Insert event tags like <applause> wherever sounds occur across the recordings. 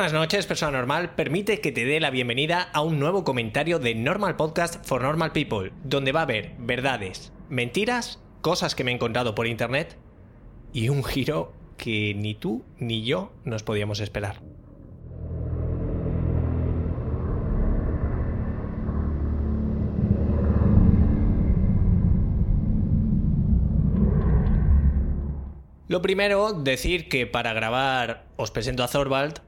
Buenas noches, persona normal. Permite que te dé la bienvenida a un nuevo comentario de Normal Podcast for Normal People, donde va a haber verdades, mentiras, cosas que me he encontrado por internet y un giro que ni tú ni yo nos podíamos esperar. Lo primero, decir que para grabar os presento a Thorvald,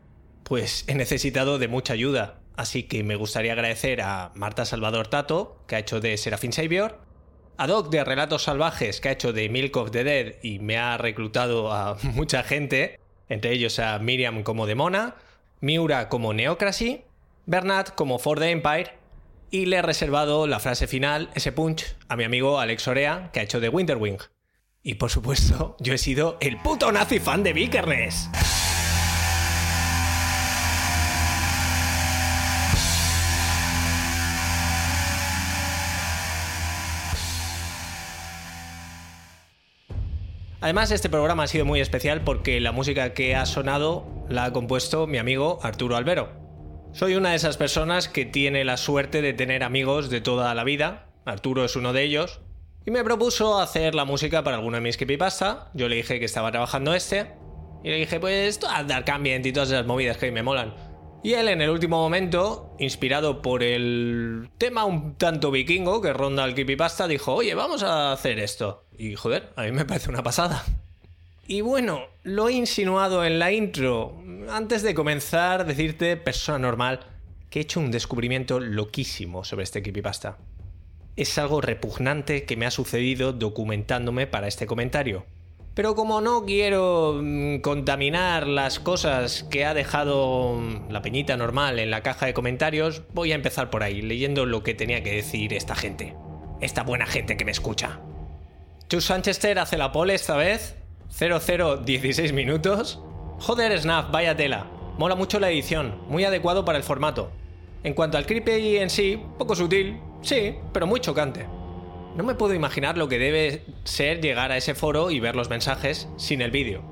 pues he necesitado de mucha ayuda. Así que me gustaría agradecer a Marta Salvador Tato, que ha hecho de Serafín Savior, a Doc de Relatos Salvajes, que ha hecho de Milk of the Dead y me ha reclutado a <laughs> mucha gente, entre ellos a Miriam como de Mona, Miura como Neocracy, Bernat como For the Empire, y le he reservado la frase final, ese punch, a mi amigo Alex Orea, que ha hecho de Winterwing. Y por supuesto, yo he sido el puto nazi fan de Vikernes. Además, este programa ha sido muy especial porque la música que ha sonado la ha compuesto mi amigo Arturo Albero. Soy una de esas personas que tiene la suerte de tener amigos de toda la vida. Arturo es uno de ellos. Y me propuso hacer la música para alguno de mis creepypasta. Yo le dije que estaba trabajando este. Y le dije, pues, Dark Ambient y todas esas movidas que me molan. Y él en el último momento, inspirado por el tema un tanto vikingo que ronda el creepypasta, dijo, oye, vamos a hacer esto. Y joder, a mí me parece una pasada. Y bueno, lo he insinuado en la intro. Antes de comenzar, decirte, persona normal, que he hecho un descubrimiento loquísimo sobre este creepypasta. Es algo repugnante que me ha sucedido documentándome para este comentario. Pero como no quiero mm, contaminar las cosas que ha dejado mm, la peñita normal en la caja de comentarios, voy a empezar por ahí, leyendo lo que tenía que decir esta gente. Esta buena gente que me escucha. Chus Sanchester hace la pole esta vez. 0016 minutos. Joder, Snap, vaya tela. Mola mucho la edición, muy adecuado para el formato. En cuanto al creepy en sí, poco sutil, sí, pero muy chocante. No me puedo imaginar lo que debe ser llegar a ese foro y ver los mensajes sin el vídeo.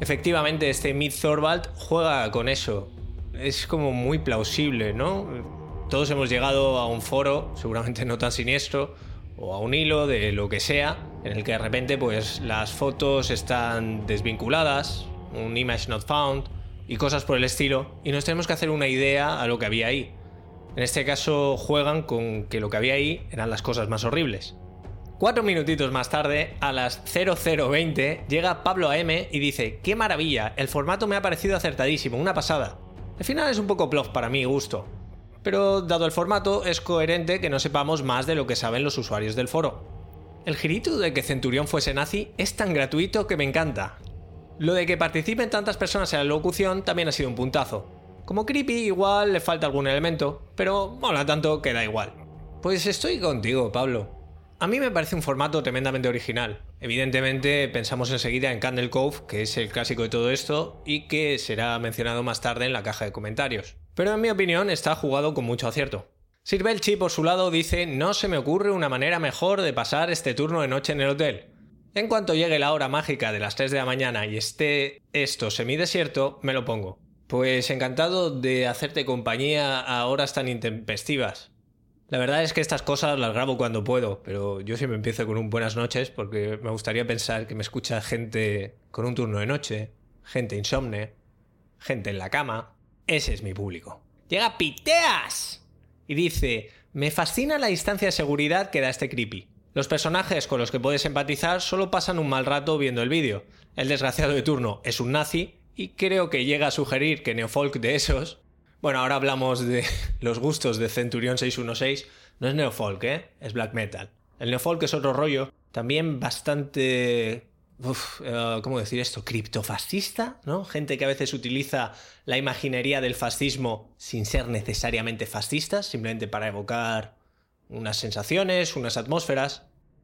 Efectivamente, este Mid Thorvald juega con eso. Es como muy plausible, ¿no? Todos hemos llegado a un foro, seguramente no tan siniestro, o a un hilo de lo que sea, en el que de repente pues las fotos están desvinculadas, un image not found y cosas por el estilo, y nos tenemos que hacer una idea a lo que había ahí. En este caso juegan con que lo que había ahí eran las cosas más horribles. Cuatro minutitos más tarde, a las 0020, llega Pablo AM y dice, ¡qué maravilla! El formato me ha parecido acertadísimo, una pasada. El final es un poco plof para mi gusto. Pero dado el formato, es coherente que no sepamos más de lo que saben los usuarios del foro. El girito de que Centurión fuese nazi es tan gratuito que me encanta. Lo de que participen tantas personas en la locución también ha sido un puntazo. Como creepy igual le falta algún elemento, pero mola tanto que da igual. Pues estoy contigo, Pablo. A mí me parece un formato tremendamente original. Evidentemente pensamos enseguida en Candle Cove, que es el clásico de todo esto y que será mencionado más tarde en la caja de comentarios. Pero en mi opinión está jugado con mucho acierto. Sirvelchi por su lado dice no se me ocurre una manera mejor de pasar este turno de noche en el hotel. En cuanto llegue la hora mágica de las 3 de la mañana y esté esto semidesierto, me lo pongo. Pues encantado de hacerte compañía a horas tan intempestivas. La verdad es que estas cosas las grabo cuando puedo, pero yo siempre empiezo con un buenas noches porque me gustaría pensar que me escucha gente con un turno de noche, gente insomne, gente en la cama. Ese es mi público. Llega Piteas y dice, me fascina la distancia de seguridad que da este creepy. Los personajes con los que puedes empatizar solo pasan un mal rato viendo el vídeo. El desgraciado de turno es un nazi y creo que llega a sugerir que Neofolk de esos. Bueno, ahora hablamos de <laughs> los gustos de Centurion 616. No es Neofolk, ¿eh? Es black metal. El Neofolk es otro rollo, también bastante. Uf, eh, ¿Cómo decir esto? Criptofascista, ¿no? Gente que a veces utiliza la imaginería del fascismo sin ser necesariamente fascistas, simplemente para evocar unas sensaciones, unas atmósferas.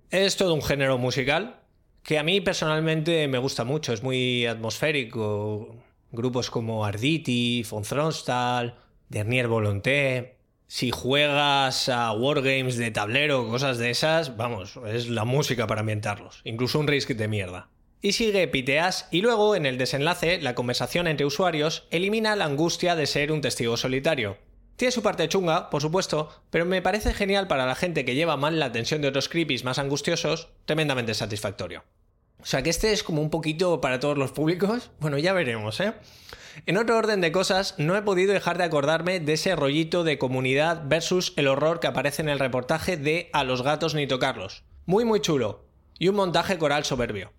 Es todo un género musical, que a mí personalmente me gusta mucho, es muy atmosférico. Grupos como Arditi, von Thronstal, Dernier Volonté. Si juegas a wargames de tablero, cosas de esas, vamos, es la música para ambientarlos. Incluso un risk de mierda. Y sigue Piteas y luego, en el desenlace, la conversación entre usuarios elimina la angustia de ser un testigo solitario. Tiene su parte chunga, por supuesto, pero me parece genial para la gente que lleva mal la tensión de otros creepies más angustiosos, tremendamente satisfactorio. O sea que este es como un poquito para todos los públicos. <laughs> Bueno, ya veremos, ¿eh? En otro orden de cosas, no he podido dejar de acordarme de ese rollito de comunidad versus el horror que aparece en el reportaje de A los gatos ni tocarlos. Muy muy chulo. Y un montaje coral soberbio.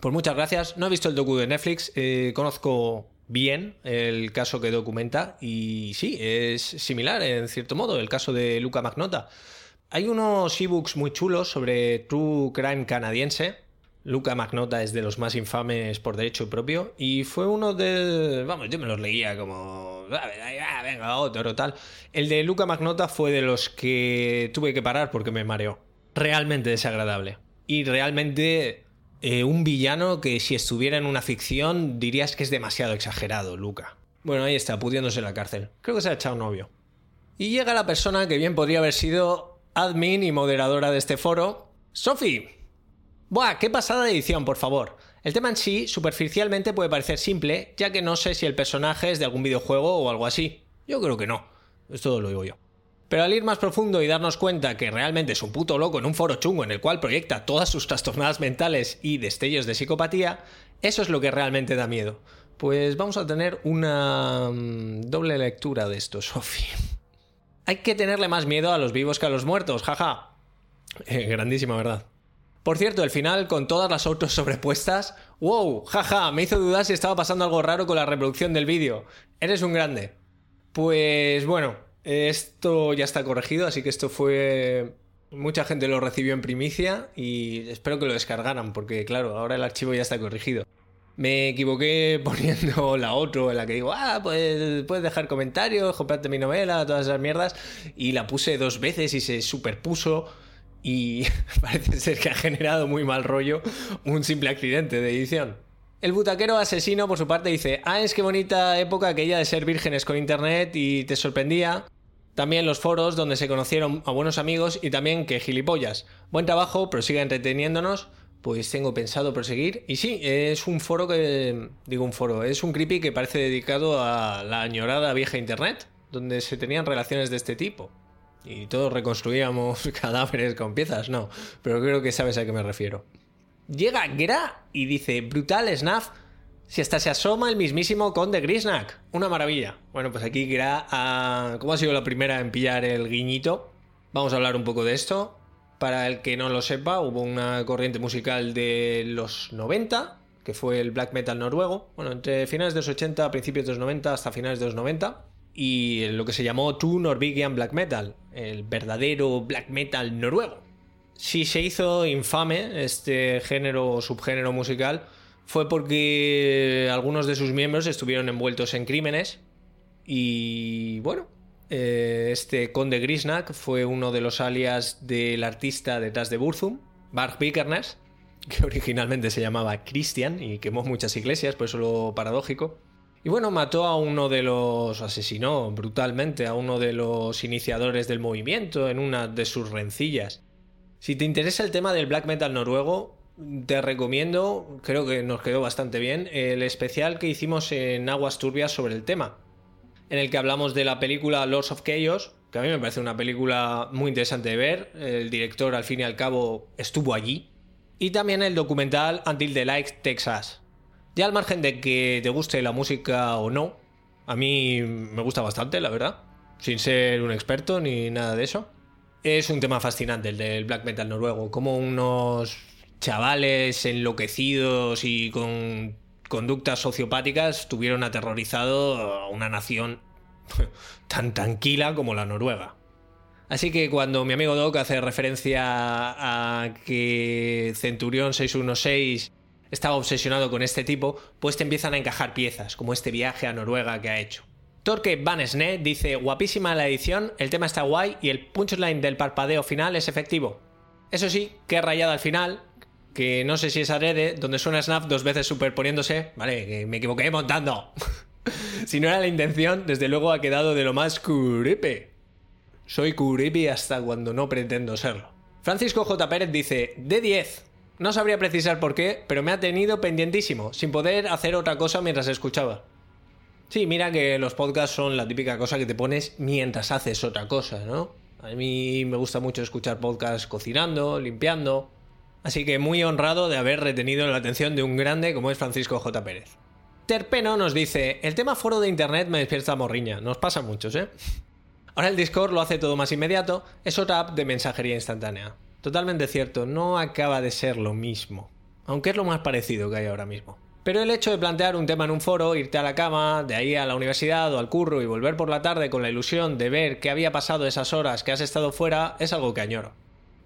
Pues muchas gracias. No he visto el docu de Netflix. Eh, conozco bien el caso que documenta y sí, es similar en cierto modo el caso de Luca Magnota. Hay unos ebooks muy chulos sobre True Crime canadiense Luca Magnota es de los más infames por derecho propio y fue uno de... Vamos, yo me los leía como... Venga, otro tal. El de Luca Magnota fue de los que tuve que parar porque me mareó. Realmente desagradable. Y realmente eh, un villano que si estuviera en una ficción dirías que es demasiado exagerado, Luca. Bueno, ahí está, pudiéndose en la cárcel. Creo que se ha echado novio. Y llega la persona que bien podría haber sido admin y moderadora de este foro, Sophie. Buah, qué pasada de edición, por favor. El tema en sí, superficialmente, puede parecer simple, ya que no sé si el personaje es de algún videojuego o algo así. Yo creo que no. Esto lo digo yo. Pero al ir más profundo y darnos cuenta que realmente es un puto loco en un foro chungo en el cual proyecta todas sus trastornadas mentales y destellos de psicopatía, eso es lo que realmente da miedo. Pues vamos a tener una mm, doble lectura de esto, <laughs> Sophie. Hay que tenerle más miedo a los vivos que a los muertos, jaja. Eh, grandísima verdad. Por cierto, el final, con todas las autos sobrepuestas, wow, jaja, me hizo dudar si estaba pasando algo raro con la reproducción del vídeo. Eres un grande. Pues bueno, esto ya está corregido, así que esto fue... Mucha gente lo recibió en primicia y espero que lo descargaran, porque claro, ahora el archivo ya está corregido. Me equivoqué <laughs> poniendo la otra en la que digo, ah, pues puedes dejar comentarios, comprarte mi novela, todas esas mierdas, y la puse dos veces y se superpuso y <laughs> parece ser que ha generado muy mal rollo un simple accidente de edición. El butaquero asesino, por su parte, dice: Ah, es que bonita época aquella de ser vírgenes con internet y te sorprendía. También los foros donde se conocieron a buenos amigos y también que gilipollas. Buen trabajo, prosiga entreteniéndonos. Pues tengo pensado proseguir. Y sí, es un foro que. Digo un foro, es un creepy que parece dedicado a la añorada vieja internet, donde se tenían relaciones de este tipo y todos reconstruíamos <laughs> cadáveres con piezas, no, pero creo que sabes a qué me refiero. Llega Gra y dice, brutal Snaf, si hasta se asoma el mismísimo Conde Grisnack. Una maravilla. Bueno, pues aquí Gra, ha... ¿cómo ha sido la primera en pillar el guiñito? Vamos a hablar un poco de esto. Para el que no lo sepa, hubo una corriente musical de los 90, que fue el black metal noruego. Bueno, entre finales de los 80, principios de los 90 hasta finales de los 90 y lo que se llamó True Norwegian Black Metal, el verdadero black metal noruego. Si se hizo infame este género o subgénero musical fue porque algunos de sus miembros estuvieron envueltos en crímenes y bueno, eh, este conde Grisnack fue uno de los alias del artista detrás de Burzum, Bart Vikernes, que originalmente se llamaba Christian y quemó muchas iglesias, por eso lo paradójico. Y bueno, mató a uno de los, asesinó brutalmente a uno de los iniciadores del movimiento en una de sus rencillas. Si te interesa el tema del black metal noruego, te recomiendo, creo que nos quedó bastante bien, el especial que hicimos en Aguas Turbias sobre el tema, en el que hablamos de la película Lords of Chaos, que a mí me parece una película muy interesante de ver, el director al fin y al cabo estuvo allí, y también el documental Until the Light Texas, ya al margen de que te guste la música o no, a mí me gusta bastante, la verdad, sin ser un experto ni nada de eso. Es un tema fascinante el del black metal noruego, como unos chavales enloquecidos y con conductas sociopáticas tuvieron aterrorizado a una nación <laughs> tan tranquila como la noruega. Así que cuando mi amigo Doc hace referencia a que Centurión 616 estaba obsesionado con este tipo, pues te empiezan a encajar piezas, como este viaje a Noruega que ha hecho. Torque Van Sne dice, guapísima la edición, el tema está guay y el punchline del parpadeo final es efectivo. Eso sí, qué rayada al final, que no sé si es Arede, donde suena Snap dos veces superponiéndose, vale, que me equivoqué montando. <laughs> si no era la intención, desde luego ha quedado de lo más curipe. Soy curipi hasta cuando no pretendo serlo. Francisco J. Pérez dice, de 10, No sabría precisar por qué, pero me ha tenido pendientísimo, sin poder hacer otra cosa mientras escuchaba. Sí, mira que los podcasts son la típica cosa que te pones mientras haces otra cosa, ¿no? A mí me gusta mucho escuchar podcasts cocinando, limpiando. Así que muy honrado de haber retenido la atención de un grande como es Francisco J. Pérez. Terpeno nos dice, el tema foro de internet me despierta morriña. Nos pasa muchos, ¿eh? Ahora el Discord lo hace todo más inmediato, es otra app de mensajería instantánea. Totalmente cierto, no acaba de ser lo mismo. Aunque es lo más parecido que hay ahora mismo. Pero el hecho de plantear un tema en un foro, irte a la cama, de ahí a la universidad o al curro y volver por la tarde con la ilusión de ver qué había pasado esas horas que has estado fuera, es algo que añoro.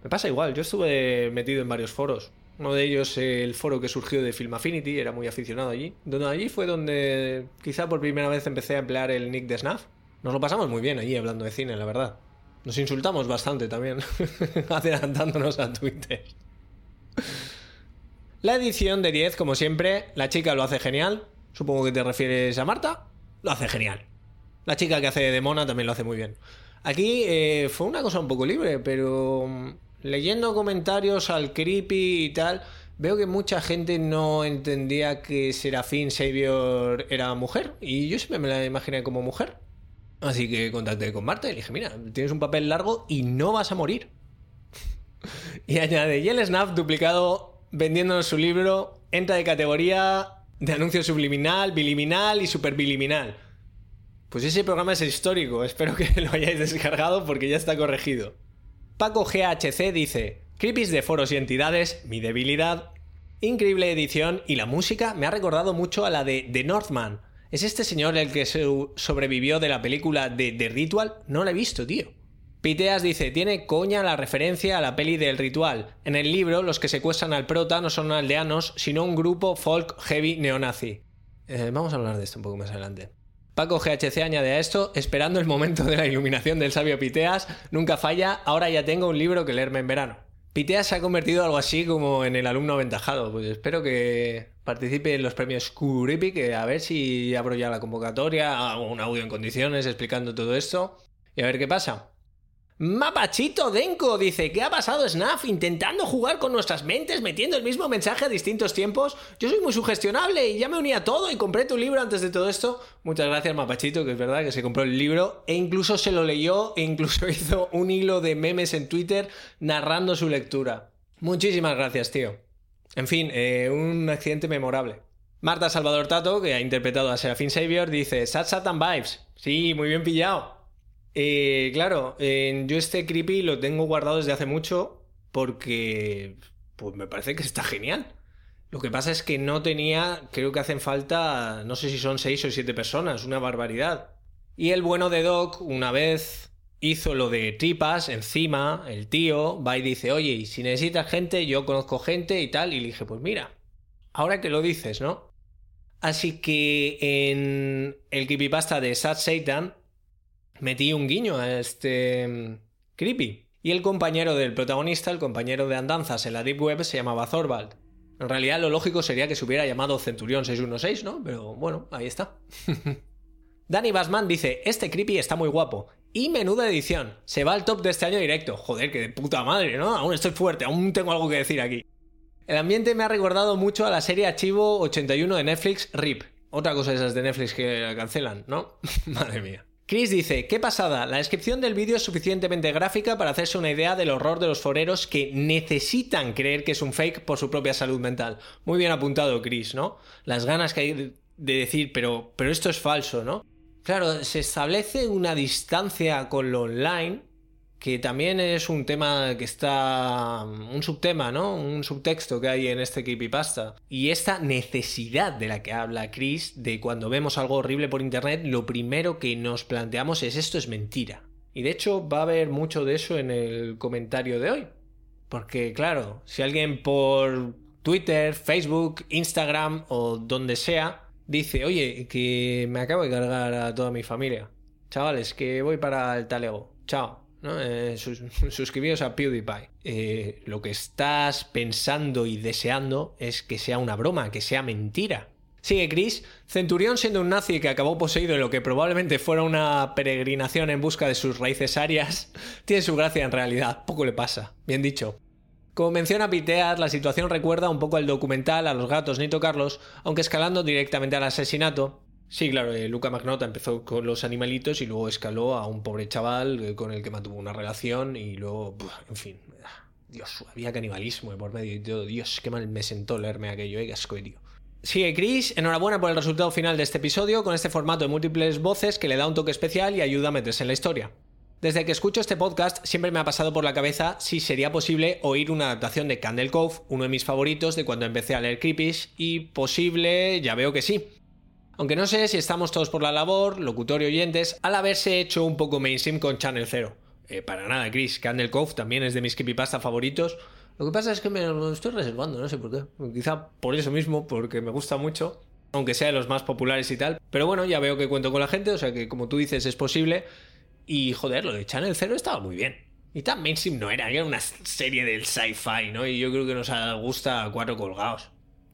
Me pasa igual, yo estuve metido en varios foros. Uno de ellos, el foro que surgió de Film Affinity, era muy aficionado allí. Donde allí fue donde quizá por primera vez empecé a emplear el nick de Snaf. Nos lo pasamos muy bien allí hablando de cine, la verdad. Nos insultamos bastante también, <laughs> adelantándonos a Twitter. La edición de 10, como siempre, la chica lo hace genial. Supongo que te refieres a Marta. Lo hace genial. La chica que hace de Mona también lo hace muy bien. Aquí eh, fue una cosa un poco libre, pero mm, leyendo comentarios al creepy y tal, veo que mucha gente no entendía que Serafín Savior era mujer. Y yo siempre me la imaginé como mujer. Así que contacté con Marta y le dije, mira, tienes un papel largo y no vas a morir. <laughs> y añade, y el Snap duplicado vendiéndonos su libro entra de categoría de anuncio subliminal, biliminal y superbiliminal. Pues ese programa es histórico, <laughs> espero que lo hayáis descargado porque ya está corregido. Paco GHC dice, Creepies de foros y entidades, mi debilidad. Increíble edición y la música me ha recordado mucho a la de The Northman, ¿Es este señor el que sobrevivió de la película de The Ritual? No la he visto, tío. Piteas dice, tiene coña la referencia a la peli del ritual. En el libro, los que secuestran al prota no son aldeanos, sino un grupo folk heavy neonazi. Eh, vamos a hablar de esto un poco más adelante. Paco GHC añade a esto, esperando el momento de la iluminación del sabio Piteas, nunca falla, ahora ya tengo un libro que leerme en verano. Piteas se ha convertido algo así como en el alumno aventajado, pues espero que participe en los premios Curipi, que a ver si abro ya la convocatoria, hago un audio en condiciones explicando todo esto y a ver qué pasa. Mapachito Denko dice, ¿qué ha pasado Snaf intentando jugar con nuestras mentes, metiendo el mismo mensaje a distintos tiempos? Yo soy muy sugestionable y ya me uní a todo y compré tu libro antes de todo esto. Muchas gracias Mapachito, que es verdad que se compró el libro e incluso se lo leyó e incluso <laughs> hizo un hilo de memes en Twitter narrando su lectura. Muchísimas gracias, tío. En fin, eh, un accidente memorable. Marta Salvador Tato, que ha interpretado a Serafín Savior, dice Sat Satan Vibes. Sí, muy bien pillado. Eh, claro, yo este creepy lo tengo guardado desde hace mucho porque pues me parece que está genial. Lo que pasa es que no tenía, creo que hacen falta, no sé si son seis o siete personas, una barbaridad. Y el bueno de Doc, una vez hizo lo de tripas encima, el tío va y dice, oye, y si necesitas gente, yo conozco gente y tal, y le dije, pues mira, ahora que lo dices, ¿no? Así que en el creepypasta de Sad Satan metí un guiño a este mm, creepy. Y el compañero del protagonista, el compañero de andanzas en la Deep Web, se llamaba Thorvald. En realidad lo lógico sería que se hubiera llamado Centurión 616, ¿no? Pero bueno, ahí está. <laughs> Danny Basman dice, este creepy está muy guapo. Y menuda edición. Se va al top de este año directo. Joder, que de puta madre, ¿no? Aún estoy fuerte, aún tengo algo que decir aquí. El ambiente me ha recordado mucho a la serie Archivo 81 de Netflix, RIP. Otra cosa de esas de Netflix que la cancelan, ¿no? <laughs> Madre mía. Chris dice, qué pasada, la descripción del vídeo es suficientemente gráfica para hacerse una idea del horror de los foreros que necesitan creer que es un fake por su propia salud mental. Muy bien apuntado, Chris, ¿no? Las ganas que hay de decir, pero, pero esto es falso, ¿no? Claro, se establece una distancia con lo online que también es un tema que está. un subtema, ¿no? Un subtexto que hay en este creepypasta. Y esta necesidad de la que habla Chris, de cuando vemos algo horrible por internet, lo primero que nos planteamos es esto es mentira. Y de hecho va a haber mucho de eso en el comentario de hoy. Porque, claro, si alguien por Twitter, Facebook, Instagram o donde sea dice, oye, que me acabo de cargar a toda mi familia. Chavales, que voy para el talego. Chao. ¿No? Eh, <laughs> a PewDiePie. Eh, lo que estás pensando y deseando es que sea una broma, que sea mentira. Sigue Chris, Centurión siendo un nazi que acabó poseído en lo que probablemente fuera una peregrinación en busca de sus raíces arias, <laughs> tiene su gracia en realidad, poco le pasa, bien dicho. Como menciona Pitear, la situación recuerda un poco al documental A los gatos ni tocarlos, aunque escalando directamente al asesinato. Sí, claro, eh, Luca Magnota empezó con los animalitos y luego escaló a un pobre chaval eh, con el que mantuvo una relación y luego, en fin, ah, Dios, había canibalismo por medio y todo. Dios, qué mal me sentó leerme aquello, eh, asco, tío. Sigue Chris, enhorabuena por el resultado final de este episodio con este formato de múltiples voces que le da un toque especial y ayuda a meterse en la historia. Desde que escucho este podcast siempre me ha pasado por la cabeza si sería posible oír una adaptación de Candle Cove, uno de mis favoritos de cuando empecé a leer Creepies, y posible, ya veo que sí. Aunque no sé si estamos todos por la labor, locutor y oyentes, al haberse hecho un poco mainstream con Channel Zero. Eh, para nada, Chris, Candle Cove también es de mis creepypasta favoritos, lo que pasa es que me lo estoy reservando, no sé por qué. Quizá por eso mismo, porque me gusta mucho, aunque sea de los más populares y tal. Pero bueno, ya veo que cuento con la gente, o sea que como tú dices es posible. Y joder, lo de Channel Zero estaba muy bien. Y tan mainstream no era, era una serie del sci-fi, ¿no? Y yo creo que nos gusta cuatro colgados.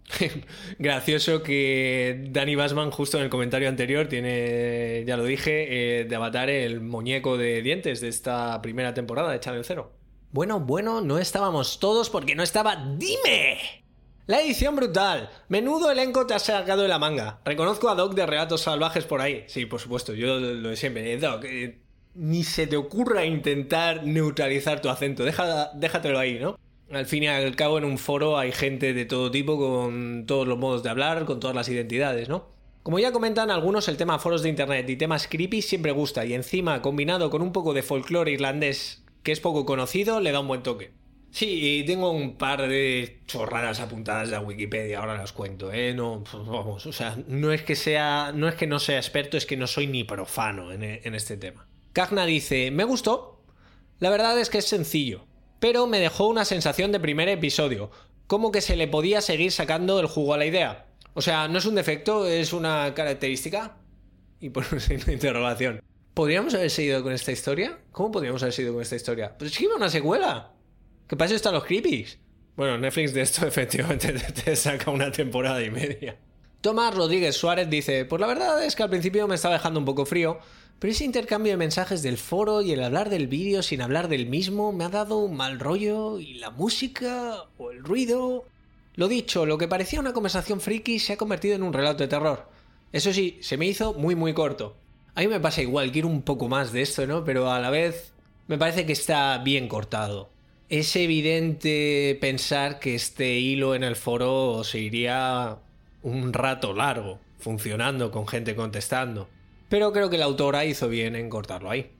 <laughs> Gracioso que Danny Basman, justo en el comentario anterior, tiene, ya lo dije, eh, de avatar el muñeco de dientes de esta primera temporada de Channel Zero. Bueno, bueno, no estábamos todos porque no estaba Dime. La edición brutal. Menudo elenco te has sacado de la manga. Reconozco a Doc de Relatos Salvajes por ahí. Sí, por supuesto, yo lo de siempre. Eh, Doc, eh, ni se te ocurra intentar neutralizar tu acento. déjatelo ahí, ¿no? Al fin y al cabo, en un foro hay gente de todo tipo, con todos los modos de hablar, con todas las identidades, ¿no? Como ya comentan algunos, el tema foros de internet y temas creepy siempre gusta, y encima, combinado con un poco de folclore irlandés que es poco conocido, le da un buen toque. Sí, tengo un par de chorradas apuntadas de Wikipedia, ahora las cuento, ¿eh? No, pues vamos, o sea, no es que sea, no es que no sea experto, es que no soy ni profano en, en este tema. Cagna dice, me gustó. La verdad es que es sencillo, pero me dejó una sensación de primer episodio, como que se le podía seguir sacando el jugo a la idea. O sea, no es un defecto, es una característica. Y por <laughs> una interrogación. ¿Podríamos haber seguido con esta historia? ¿Cómo podríamos haber seguido con esta historia? Pues es una secuela. ¿Qué pasa están los creepies? Bueno, Netflix de esto <laughs> efectivamente te, saca una temporada y media. Tomás Rodríguez Suárez dice, pues la verdad es que al principio me estaba dejando un poco frío, pero ese intercambio de mensajes del foro y el hablar del vídeo sin hablar del mismo me ha dado un mal rollo y la música o el ruido... Lo dicho, lo que parecía una conversación friki se ha convertido en un relato de terror. Eso sí, se me hizo muy muy corto. A mí me pasa igual, quiero un poco más de esto, ¿no? Pero a la vez me parece que está bien cortado. Es evidente pensar que este hilo en el foro se iría un rato largo, funcionando con gente contestando. Pero creo que la autora hizo bien en cortarlo ahí.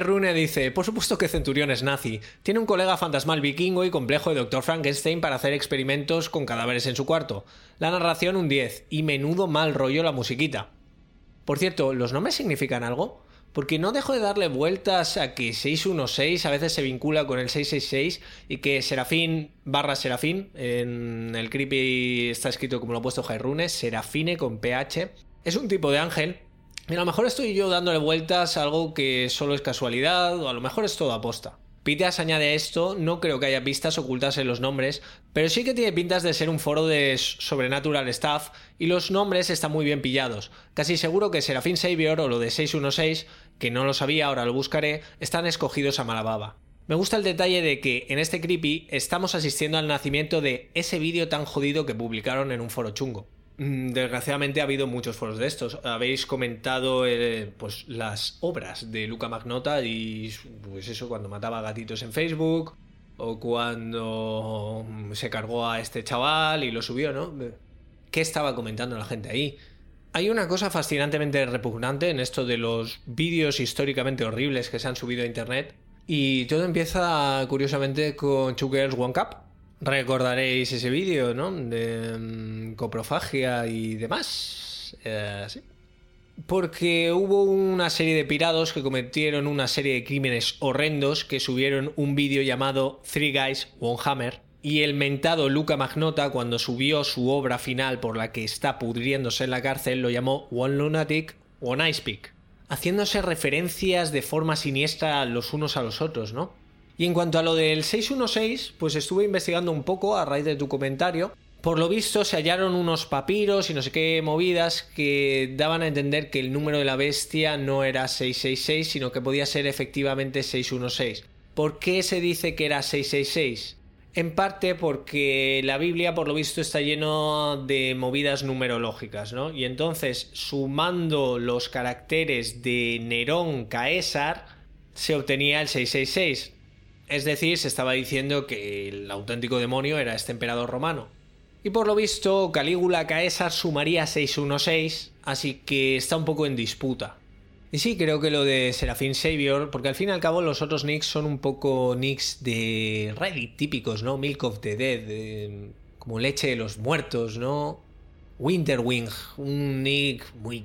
Rune dice, por supuesto que Centurión es nazi. Tiene un colega fantasmal vikingo y complejo de Dr. Frankenstein para hacer experimentos con cadáveres en su cuarto. La narración un 10 y menudo mal rollo la musiquita. Por cierto, ¿los nombres significan algo? Porque no dejo de darle vueltas a que 616 a veces se vincula con el 666 y que Serafín barra Serafín, en el creepy está escrito como lo ha puesto Jairunes, Serafine con PH, es un tipo de ángel. A lo mejor estoy yo dándole vueltas a algo que solo es casualidad o a lo mejor es todo aposta. Piteas añade esto, no creo que haya pistas ocultas en los nombres, pero sí que tiene pintas de ser un foro de Sobrenatural Staff y los nombres están muy bien pillados. Casi seguro que Serafín Savior o lo de 616, que no lo sabía, ahora lo buscaré, están escogidos a Malababa. Me gusta el detalle de que en este creepy estamos asistiendo al nacimiento de ese vídeo tan jodido que publicaron en un foro chungo. Mm, desgraciadamente ha habido muchos foros de estos. Habéis comentado eh, pues las obras de Luca Magnota y pues eso cuando mataba gatitos en Facebook o cuando se cargó a este chaval y lo subió, ¿no? ¿Qué estaba comentando la gente ahí? Hay una cosa fascinantemente repugnante en esto de los vídeos históricamente horribles que se han subido a internet y todo empieza curiosamente con Two Girls One Cup Recordaréis ese vídeo, ¿no? De mm, coprofagia y demás. Eh, sí. Porque hubo una serie de pirados que cometieron una serie de crímenes horrendos que subieron un vídeo llamado Three Guys, One Hammer. Y el mentado Luca Magnota, cuando subió su obra final por la que está pudriéndose en la cárcel, lo llamó One Lunatic, One Ice Pick, haciéndose referencias de forma siniestra los unos a los otros, ¿no? Y en cuanto a lo del 616, pues estuve investigando un poco a raíz de tu comentario. Por lo visto se hallaron unos papiros y no sé qué movidas que daban a entender que el número de la bestia no era 666, sino que podía ser efectivamente 616. ¿Por qué se dice que era 666? En parte porque la Biblia, por lo visto, está lleno de movidas numerológicas, ¿no? Y entonces, sumando los caracteres de Nerón Caesar, se obtenía el 666. Es decir, se estaba diciendo que el auténtico demonio era este emperador romano. Y por lo visto, Calígula Caesar sumaría 616, así que está un poco en disputa. Y sí, creo que lo de Serafín Savior, porque al fin y al cabo los otros nicks son un poco nicks de Reddit típicos, ¿no? Milk of the Dead, como leche de los muertos, ¿no? Winterwing, un nick muy...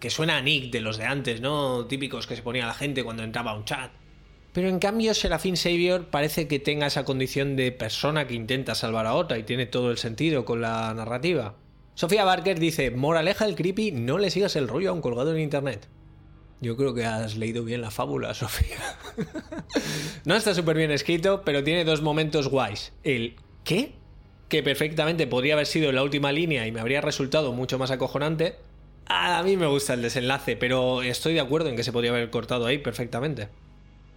que suena a nick de los de antes, ¿no? Típicos que se ponía la gente cuando entraba a un chat. Pero en cambio Serafín Savior parece que tenga esa condición de persona que intenta salvar a otra y tiene todo el sentido con la narrativa. Sofía Barker dice, moraleja el creepy, no le sigas el rollo a un colgado en internet. Yo creo que has leído bien la fábula, <laughs> Sofía. no está súper bien escrito, pero tiene dos momentos guays. El ¿qué? Que perfectamente podría haber sido la última línea y me habría resultado mucho más acojonante. A mí me gusta el desenlace, pero estoy de acuerdo en que se podría haber cortado ahí perfectamente.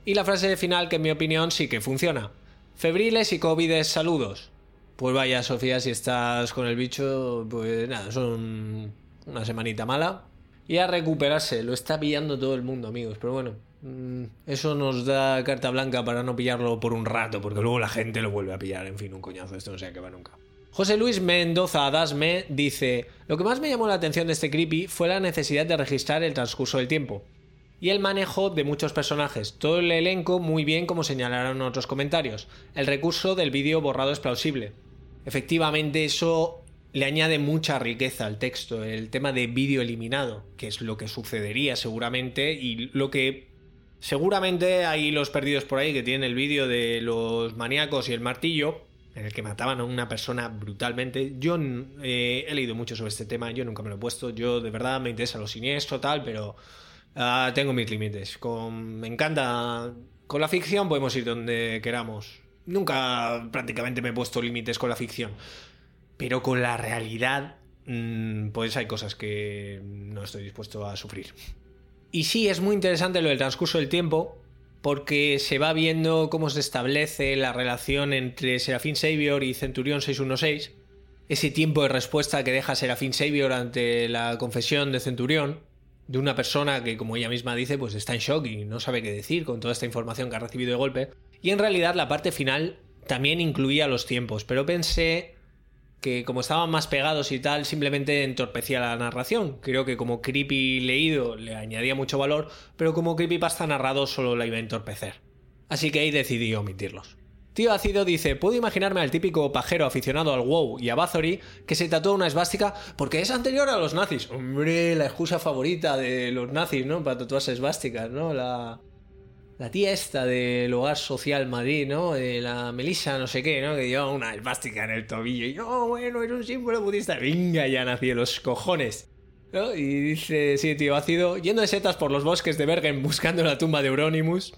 Y la frase final, que en mi opinión sí que funciona. Febriles y covides saludos. Pues vaya, Sofía, si estás con el bicho, pues nada, son una semanita mala, y a recuperarse. Lo está pillando todo el mundo, amigos. Pero bueno, mm, eso nos da carta blanca para no pillarlo por un rato, porque luego la gente lo vuelve a pillar. En fin, un coñazo, esto no se acaba nunca. José Luis Mendoza Adasme dice: Lo que más me llamó la atención de este creepy fue la necesidad de registrar el transcurso del tiempo y el manejo de muchos personajes. Todo el elenco muy bien, como señalaron otros comentarios. El recurso del vídeo borrado es plausible. Efectivamente, eso le añade mucha riqueza al texto, el tema de vídeo eliminado, que es lo que sucedería seguramente y lo que seguramente hay los perdidos por ahí que tienen el vídeo de los maníacos y el martillo, en el que mataban a una persona brutalmente. Yo eh, he leído mucho sobre este tema, yo nunca me lo he puesto, yo de verdad me interesa lo siniestro, tal, pero ah, tengo mis límites. Con, me encanta... Con la ficción podemos ir donde queramos. Nunca prácticamente me he puesto límites con la ficción. Pero con la realidad, mm, pues hay cosas que no estoy dispuesto a sufrir. Y sí, es muy interesante lo del transcurso del tiempo, porque se va viendo cómo se establece la relación entre Serafín Savior y Centurión 616, ese tiempo de respuesta que deja Serafín Savior ante la confesión de Centurión, de una persona que, como ella misma dice, pues está en shock y no sabe qué decir con toda esta información que ha recibido de golpe. Y en realidad la parte final también incluía los tiempos, pero pensé que como estaban más pegados y tal, simplemente entorpecía la narración. Creo que como creepy leído le añadía mucho valor, pero como creepypasta narrado solo la iba a entorpecer. Así que ahí decidí omitirlos. Tío Ácido dice, puedo imaginarme al típico pajero aficionado al WoW y a Bathory que se tatuó una esvástica porque es anterior a los nazis. Hombre, la excusa favorita de los nazis, ¿no? Para tatuarse esvásticas, ¿no? La, la tía esta del hogar social Madrid, ¿no? De la Melissa, no sé qué, ¿no? Que lleva una elástica en el tobillo. Y oh, bueno, es un símbolo budista. Venga, ya nací los cojones. ¿No? Y dice, sí, tío, ha sido yendo de setas por los bosques de Bergen buscando la tumba de Euronymous.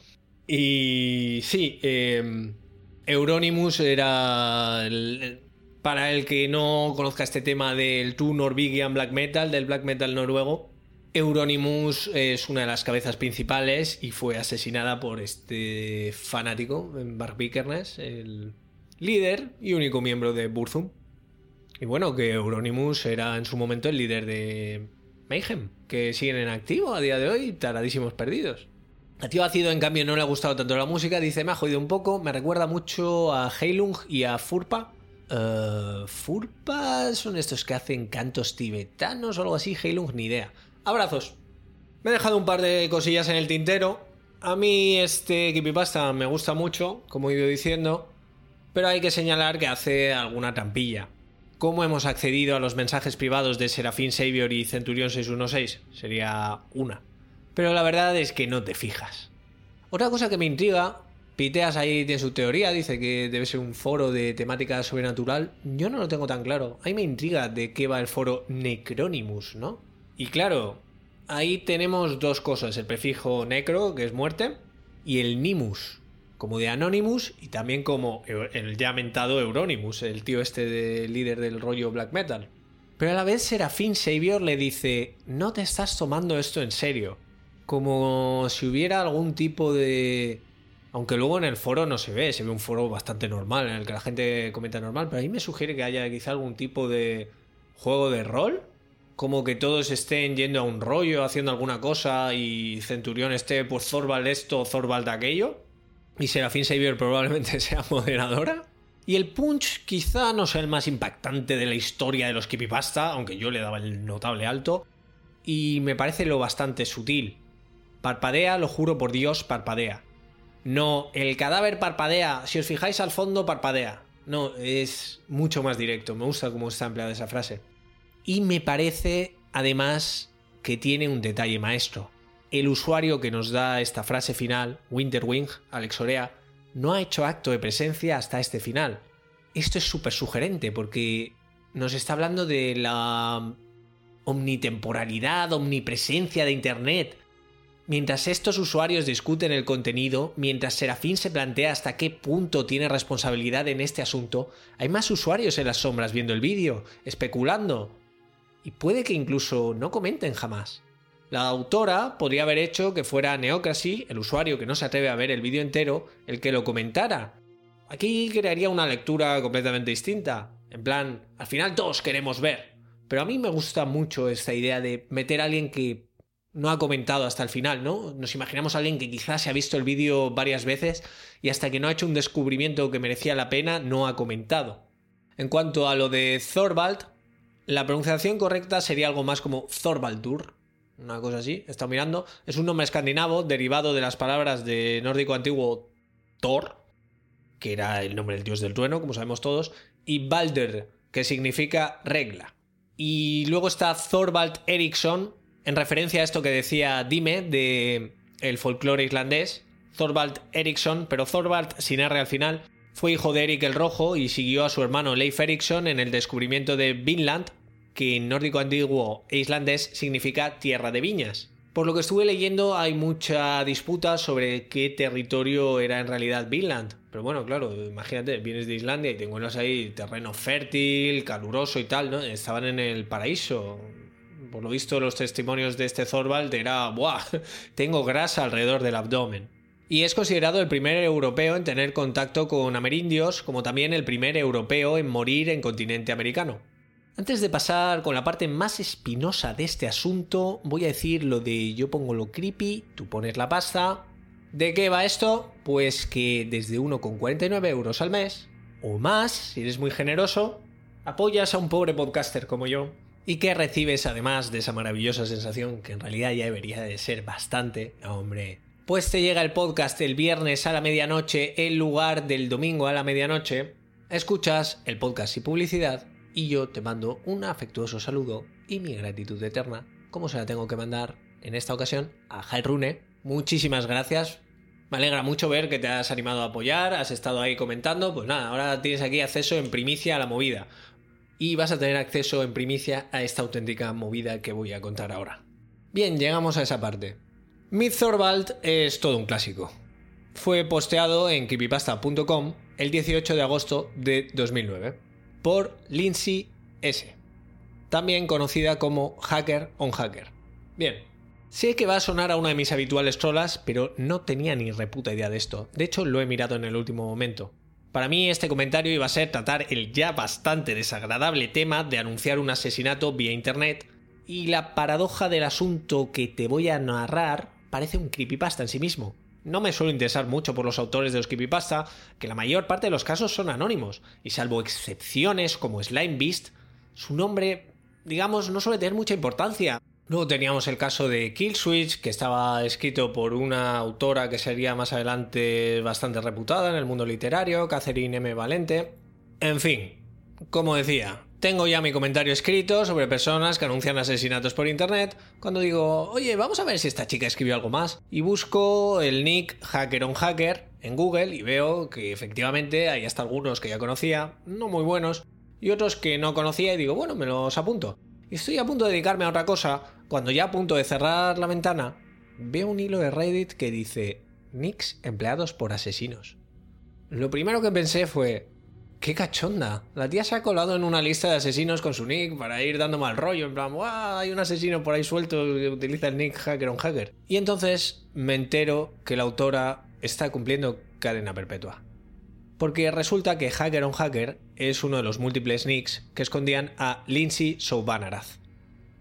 Y sí, eh, Euronymous era... para el que no conozca este tema del True Norwegian Black Metal, del Black Metal noruego, Euronymous es una de las cabezas principales y fue asesinada por este fanático, Mark Vikernes, el líder y único miembro de Burzum. Y bueno, que Euronymous era en su momento el líder de Mayhem, que siguen en activo a día de hoy, taradísimos perdidos. A Tío Ácido, en cambio, no le ha gustado tanto la música, dice, me ha jodido un poco, me recuerda mucho a Heilung y a Furpa. Uh, Furpa son estos que hacen cantos tibetanos o algo así, Heilung ni idea. Abrazos. Me he dejado un par de cosillas en el tintero. A mí este Creepypasta me gusta mucho, como he ido diciendo, pero hay que señalar que hace alguna trampilla. ¿Cómo hemos accedido a los mensajes privados de Serafín Savior y Centurión 616? Sería una. Pero la verdad es que no te fijas. Otra cosa que me intriga, Piteas ahí tiene su teoría, dice que debe ser un foro de temática sobrenatural. Yo no lo tengo tan claro. Ahí me intriga de qué va el foro Necronimus, ¿no? Y claro, ahí tenemos dos cosas, el prefijo necro, que es muerte, y el nimus, como de Anonymous y también como el ya mentado Euronymous, el tío este de líder del rollo black metal. Pero a la vez Serafín Savior le dice, no te estás tomando esto en serio. Como si hubiera algún tipo de Aunque luego en el foro no se ve, se ve un foro bastante normal, en el que la gente comenta normal, pero ahí me sugiere que haya quizá algún tipo de juego de rol. Como que todos estén yendo a un rollo, haciendo alguna cosa, y Centurión esté, pues Thorvald esto, Thorvald aquello. Y Serafín Savior probablemente <laughs> sea moderadora. Y el punch quizá no sea el más impactante de la historia de los Creepypasta, aunque yo le daba el notable alto. Y me parece lo bastante sutil. Parpadea, lo juro por Dios, parpadea. No, el cadáver parpadea. Si os fijáis al fondo, parpadea. No, es mucho más directo. Me gusta cómo está empleada esa frase. Y me parece, además, que tiene un detalle maestro. El usuario que nos da esta frase final, Winterwing, Alex Orea, no ha hecho acto de presencia hasta este final. Esto es súper sugerente porque nos está hablando de la omnitemporalidad, omnipresencia de Internet. Mientras estos usuarios discuten el contenido, mientras Serafín se plantea hasta qué punto tiene responsabilidad en este asunto, hay más usuarios en las sombras viendo el vídeo, especulando. Y puede que incluso no comenten jamás. La autora podría haber hecho que fuera Neocracy, el usuario que no se atreve a ver el vídeo entero, el que lo comentara. Aquí crearía una lectura completamente distinta. En plan, al final todos queremos ver. Pero a mí me gusta mucho esta idea de meter a alguien que no ha comentado hasta el final, ¿no? Nos imaginamos a alguien que quizás se ha visto el vídeo varias veces y hasta que no ha hecho un descubrimiento que merecía la pena, no ha comentado. En cuanto a lo de Thorvald, la pronunciación correcta sería algo más como Thorvaldur, una cosa así, he estado mirando. Es un nombre escandinavo derivado de las palabras de nórdico antiguo Thor, que era el nombre del dios del trueno, como sabemos todos, y Balder, que significa regla. Y luego está Thorvald Eriksson, en referencia a esto que decía Dime de el folclore islandés, Thorvald Eriksson, pero Thorvald sin R al final, fue hijo de Erik el Rojo y siguió a su hermano Leif Eriksson en el descubrimiento de Vinland, que en nórdico antiguo e islandés significa tierra de viñas. Por lo que estuve leyendo hay mucha disputa sobre qué territorio era en realidad Vinland. Pero bueno, claro, imagínate, vienes de Islandia y te encuentras ahí terreno fértil, caluroso y tal, ¿no? Estaban en el paraíso por lo visto los testimonios de este Thorvald era, ¡buah! Tengo grasa alrededor del abdomen. Y es considerado el primer europeo en tener contacto con amerindios, como también el primer europeo en morir en continente americano. Antes de pasar con la parte más espinosa de este asunto, voy a decir lo de yo pongo lo creepy, tú pones la pasta. ¿De qué va esto? Pues que desde 1,49 euros al mes, o más, si eres muy generoso, apoyas a un pobre podcaster como yo y que recibes además de esa maravillosa sensación que en realidad ya debería de ser bastante, hombre. Pues te llega el podcast el viernes a la medianoche en lugar del domingo a la medianoche, escuchas el podcast y publicidad y yo te mando un afectuoso saludo y mi gratitud eterna, como se la tengo que mandar en esta ocasión a Rune. Muchísimas gracias. Me alegra mucho ver que te has animado a apoyar, has estado ahí comentando. Pues nada, ahora tienes aquí acceso en primicia a la movida y vas a tener acceso en primicia a esta auténtica movida que voy a contar ahora. Bien, llegamos a esa parte. Myth Thorvald es todo un clásico. Fue posteado en creepypasta.com el 18 de agosto de 2009 por Lindsay S., también conocida como Hacker on Hacker. Bien, sé que va a sonar a una de mis habituales trolas, pero no tenía ni reputa idea de esto. De hecho, lo he mirado en el último momento. Para mí este comentario iba a ser tratar el ya bastante desagradable tema de anunciar un asesinato vía internet y la paradoja del asunto que te voy a narrar parece un creepypasta en sí mismo. No me suelo interesar mucho por los autores de los creepypasta, que la mayor parte de los casos son anónimos, y salvo excepciones como Slime Beast, su nombre, digamos, no suele tener mucha importancia. Luego teníamos el caso de Killswitch, que estaba escrito por una autora que sería más adelante bastante reputada en el mundo literario, Catherine M. Valente. En fin, como decía, tengo ya mi comentario escrito sobre personas que anuncian asesinatos por internet. Cuando digo, oye, vamos a ver si esta chica escribió algo más. Y busco el nick Hacker on Hacker en Google y veo que efectivamente hay hasta algunos que ya conocía, no muy buenos, y otros que no conocía y digo, bueno, me los apunto. Estoy a punto de dedicarme a otra cosa, cuando ya a punto de cerrar la ventana, veo un hilo de Reddit que dice nicks empleados por asesinos. Lo primero que pensé fue, qué cachonda. La tía se ha colado en una lista de asesinos con su nick para ir dando mal rollo, en plan, hay un asesino por ahí suelto que utiliza el nick hacker on hacker. Y entonces me entero que la autora está cumpliendo cadena perpetua. Porque resulta que Hacker on Hacker es uno de los múltiples nicks que escondían a Lindsay Soubanaraz.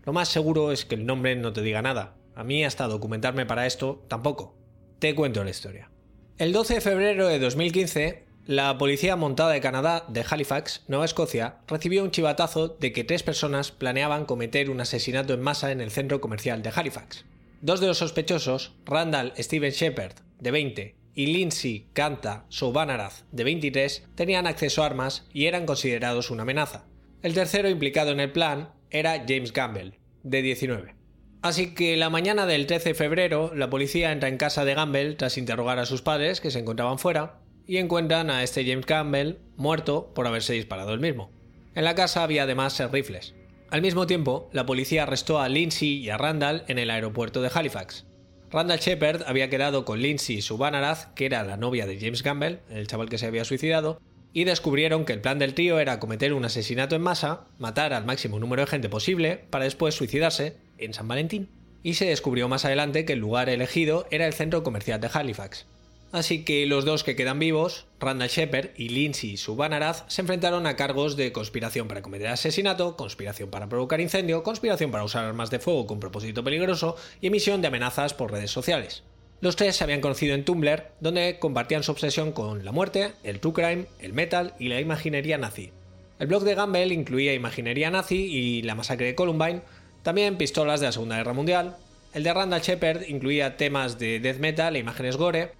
Lo más seguro es que el nombre no te diga nada. A mí hasta documentarme para esto tampoco. Te cuento la historia. El 12 de febrero de 2015, la policía montada de Canadá de Halifax, Nueva Escocia, recibió un chivatazo de que tres personas planeaban cometer un asesinato en masa en el centro comercial de Halifax. Dos de los sospechosos, Randall Steven Shepard, de 20, y Lindsay Kanta Soubanaraz, de 23, tenían acceso a armas y eran considerados una amenaza. El tercero implicado en el plan era James Gamble, de 19. Así que la mañana del 13 de febrero, la policía entra en casa de Gamble tras interrogar a sus padres, que se encontraban fuera, y encuentran a este James Campbell muerto por haberse disparado el mismo. En la casa había además rifles. Al mismo tiempo, la policía arrestó a Lindsay y a Randall en el aeropuerto de Halifax. Randall Shepard había quedado con Lindsay Subanaraz, que era la novia de James Gamble, el chaval que se había suicidado, y descubrieron que el plan del tío era cometer un asesinato en masa, matar al máximo número de gente posible, para después suicidarse en San Valentín. Y se descubrió más adelante que el lugar elegido era el centro comercial de Halifax. Así que los dos que quedan vivos, Randall Shepard y Lindsay Subanaraz, se enfrentaron a cargos de conspiración para cometer asesinato, conspiración para provocar incendio, conspiración para usar armas de fuego con propósito peligroso y emisión de amenazas por redes sociales. Los tres se habían conocido en Tumblr, donde compartían su obsesión con la muerte, el true crime, el metal y la imaginería nazi. El blog de Gamble incluía imaginería nazi y la masacre de Columbine, también pistolas de la Segunda Guerra Mundial. El de Randall Shepard incluía temas de death metal e imágenes gore,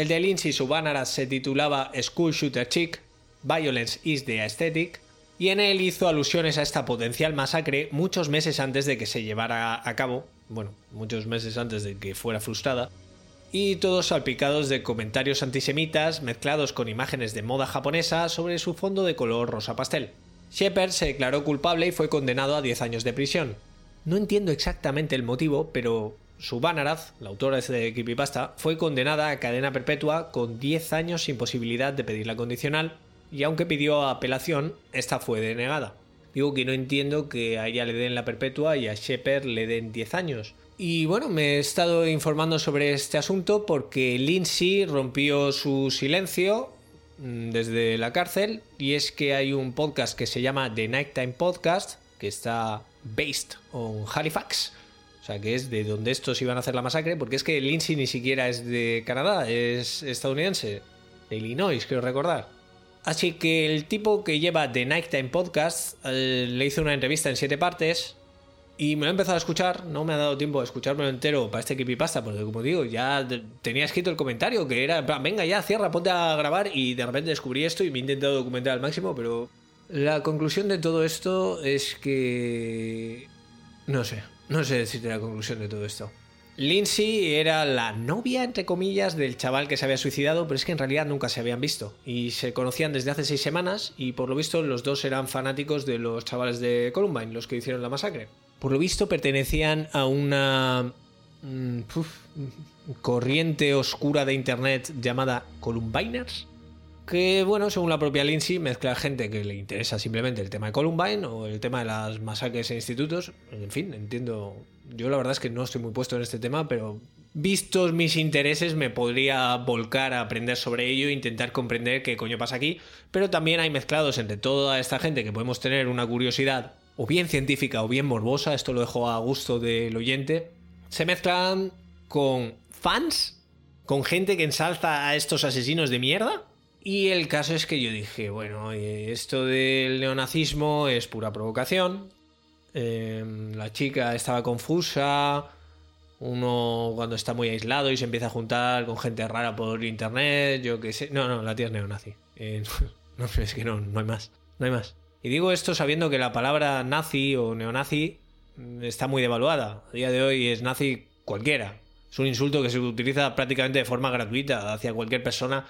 el de Lindsay Subanaras se titulaba School Shooter Chick, Violence is the Aesthetic, y en él hizo alusiones a esta potencial masacre muchos meses antes de que se llevara a cabo, bueno, muchos meses antes de que fuera frustrada, y todos salpicados de comentarios antisemitas mezclados con imágenes de moda japonesa sobre su fondo de color rosa pastel. Shepard se declaró culpable y fue condenado a 10 años de prisión. No entiendo exactamente el motivo, pero Subanaraz, la autora de este Creepypasta, fue condenada a cadena perpetua con 10 años sin posibilidad de pedir la condicional y aunque pidió apelación, esta fue denegada. Digo que no entiendo que a ella le den la perpetua y a Shepard le den 10 años. Y bueno, me he estado informando sobre este asunto porque Lindsay rompió su silencio mm, desde la cárcel y es que hay un podcast que se llama The Nighttime Podcast que está based on Halifax que es de donde estos iban a hacer la masacre, porque es que Lindsay ni siquiera es de Canadá, es estadounidense, de Illinois, quiero recordar. Así que el tipo que lleva The Nighttime Podcast eh, le hizo una entrevista en siete partes y me lo he empezado a escuchar. No me ha dado tiempo a escuchármelo entero para este creepypasta, porque como digo, ya tenía escrito el comentario que era, venga ya, cierra, ponte a grabar y de repente descubrí esto y me he intentado documentar al máximo, pero la conclusión de todo esto es que... No sé, no sé decirte la conclusión de todo esto. Lindsay era la novia, entre comillas, del chaval que se había suicidado, pero es que en realidad nunca se habían visto. Y se conocían desde hace seis semanas y por lo visto los dos eran fanáticos de los chavales de Columbine, los que hicieron la masacre. Por lo visto pertenecían a una mm, corriente oscura de Internet llamada Columbiners que, bueno, según la propia Lindsay, mezcla gente que le interesa simplemente el tema de Columbine o el tema de las masacres en institutos. En fin, entiendo. Yo la verdad es que no estoy muy puesto en este tema, pero vistos mis intereses me podría volcar a aprender sobre ello e intentar comprender qué coño pasa aquí. Pero también hay mezclados entre toda esta gente que podemos tener una curiosidad, o bien científica o bien morbosa, esto lo dejo a gusto del oyente, se mezclan con fans, con gente que ensalza a estos asesinos de mierda y el caso es que yo dije, bueno, esto del neonazismo es pura provocación. Em, la chica estaba confusa. Uno cuando está muy aislado y se empieza a juntar con gente rara por internet, yo qué sé. No, no, la tía es neonazi. Eh, <laughs> no, es que no, no hay más. No hay más. Y digo esto sabiendo que la palabra nazi o neonazi mm, está muy devaluada. A día de hoy es nazi cualquiera. Es un insulto que se utiliza prácticamente de forma gratuita hacia cualquier persona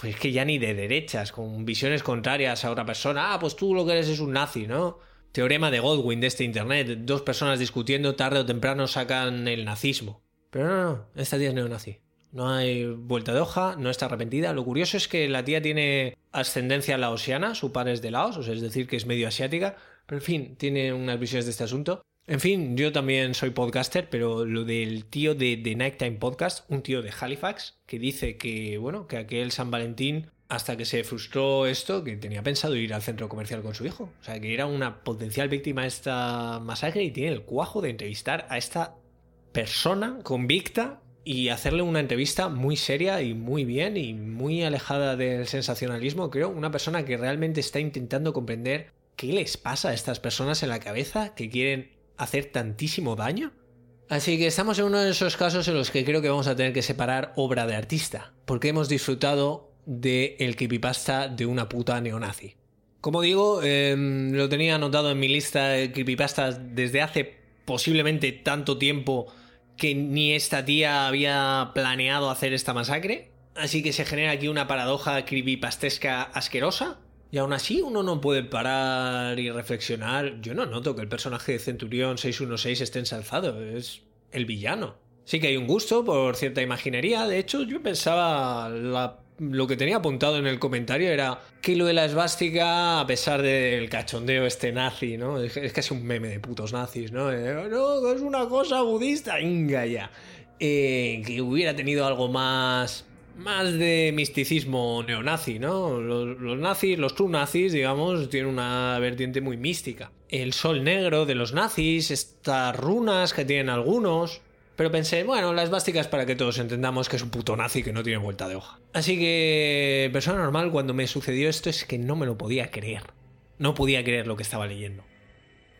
pues es que ya ni de derechas, con visiones contrarias a otra persona. Ah, pues tú lo que eres es un nazi, ¿no? Teorema de Godwin de este internet. Dos personas discutiendo tarde o temprano sacan el nazismo. Pero no, no, esta tía es neonazi. No hay vuelta de hoja, no está arrepentida. Lo curioso es que la tía tiene ascendencia laosiana, su padre es de Laos, o sea, es decir, que es medio asiática. Pero en fin, tiene unas visiones de este asunto. En fin, yo también soy podcaster, pero lo del tío de The Nighttime Podcast, un tío de Halifax, que dice que, bueno, que aquel San Valentín, hasta que se frustró esto, que tenía pensado ir al centro comercial con su hijo. O sea, que era una potencial víctima de esta masacre y tiene el cuajo de entrevistar a esta persona convicta y hacerle una entrevista muy seria y muy bien y muy alejada del sensacionalismo, creo, una persona que realmente está intentando comprender qué les pasa a estas personas en la cabeza que quieren hacer tantísimo daño? Así que estamos en uno de esos casos en los que creo que vamos a tener que separar obra de artista, porque hemos disfrutado de el creepypasta de una puta neonazi. Como digo, em, lo tenía anotado en mi lista de creepypastas desde hace posiblemente tanto tiempo que ni esta tía había planeado hacer esta masacre. Así que se genera aquí una paradoja creepypastesca asquerosa. Y aún así uno no puede parar y reflexionar. Yo no noto que el personaje de Centurión 616 esté ensalzado, es el villano. Sí que hay un gusto por cierta imaginería, de hecho yo pensaba lo que tenía apuntado en el comentario era que lo de la esvástica, a pesar del cachondeo este nazi, ¿no? Es, casi un meme de putos nazis, ¿no? Eh, no, es una cosa budista, venga ya. Eh, que hubiera tenido algo más más de misticismo neonazi, ¿no? Los, nazis, los true nazis, digamos, tienen una vertiente muy mística. El sol negro de los nazis, estas runas que tienen algunos. Pero pensé, bueno, las básicas para que todos entendamos que es un puto nazi que no tiene vuelta de hoja. Así que, persona normal, cuando me sucedió esto es que no me lo podía creer. No podía creer lo que estaba leyendo.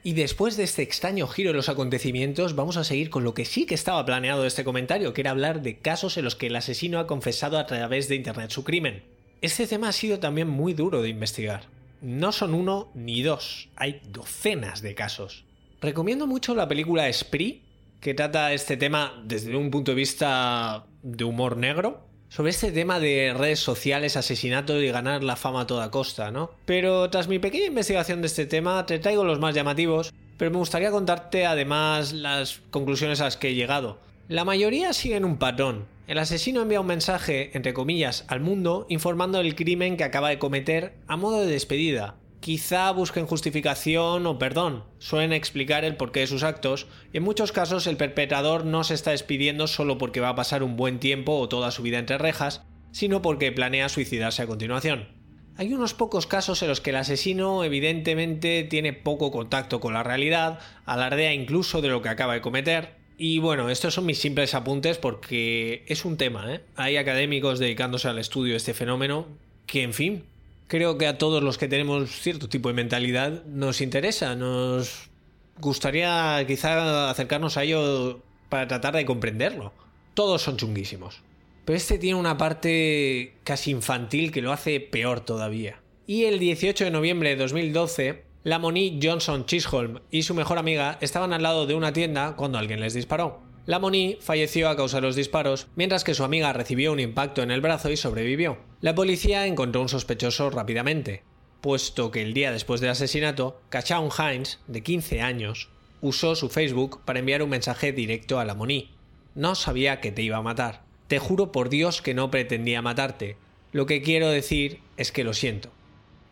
Y después de este extraño giro de los acontecimientos, vamos a seguir con lo que sí que estaba planeado este comentario, que era hablar de casos en los que el asesino ha confesado a través de Internet su crimen. Este tema ha sido también muy duro de investigar. No son uno ni dos, hay docenas de casos. Recomiendo mucho la película Spree, que trata este tema desde un punto de vista de humor negro, sobre este tema de redes sociales, asesinato y ganar la fama a toda costa, ¿no? Pero tras mi pequeña investigación de este tema, te traigo los más llamativos, pero me gustaría contarte además las conclusiones a las que he llegado. La mayoría siguen un patrón. El asesino envía un mensaje, entre comillas, al mundo informando del crimen que acaba de cometer a modo de despedida, Quizá busquen justificación o perdón, suelen explicar el porqué de sus actos, y en muchos casos el perpetrador no se está despidiendo solo porque va a pasar un buen tiempo o toda su vida entre rejas, sino porque planea suicidarse a continuación. Hay unos pocos casos en los que el asesino evidentemente tiene poco contacto con la realidad, alardea incluso de lo que acaba de cometer, y bueno, estos son mis simples apuntes porque es un tema, ¿eh? Hay académicos dedicándose al estudio de este fenómeno que, en fin, creo que a todos los que tenemos cierto tipo de mentalidad nos interesa, nos gustaría quizá acercarnos a ello para tratar de comprenderlo. Todos son chunguísimos. Pero este tiene una parte casi infantil que lo hace peor todavía. Y el 18 de noviembre de 2012, la Monique Johnson Chisholm y su mejor amiga estaban al lado de una tienda cuando alguien les disparó. La Moni falleció a causa de los disparos, mientras que su amiga recibió un impacto en el brazo y sobrevivió. La policía encontró un sospechoso rápidamente, puesto que el día después del asesinato, Cachaun Hines, de 15 años, usó su Facebook para enviar un mensaje directo a la Moni. No sabía que te iba a matar. Te juro por Dios que no pretendía matarte. Lo que quiero decir es que lo siento.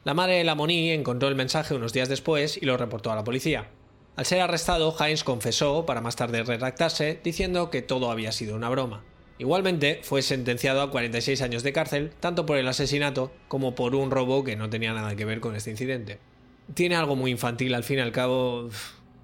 La madre de la Moni encontró el mensaje unos días después y lo reportó a la policía. Al ser arrestado, Hines confesó, para más tarde retractarse, diciendo que todo había sido una broma. Igualmente, fue sentenciado a 46 años de cárcel, tanto por el asesinato como por un robo que no tenía nada que ver con este incidente. Tiene algo muy infantil, al fin y al cabo,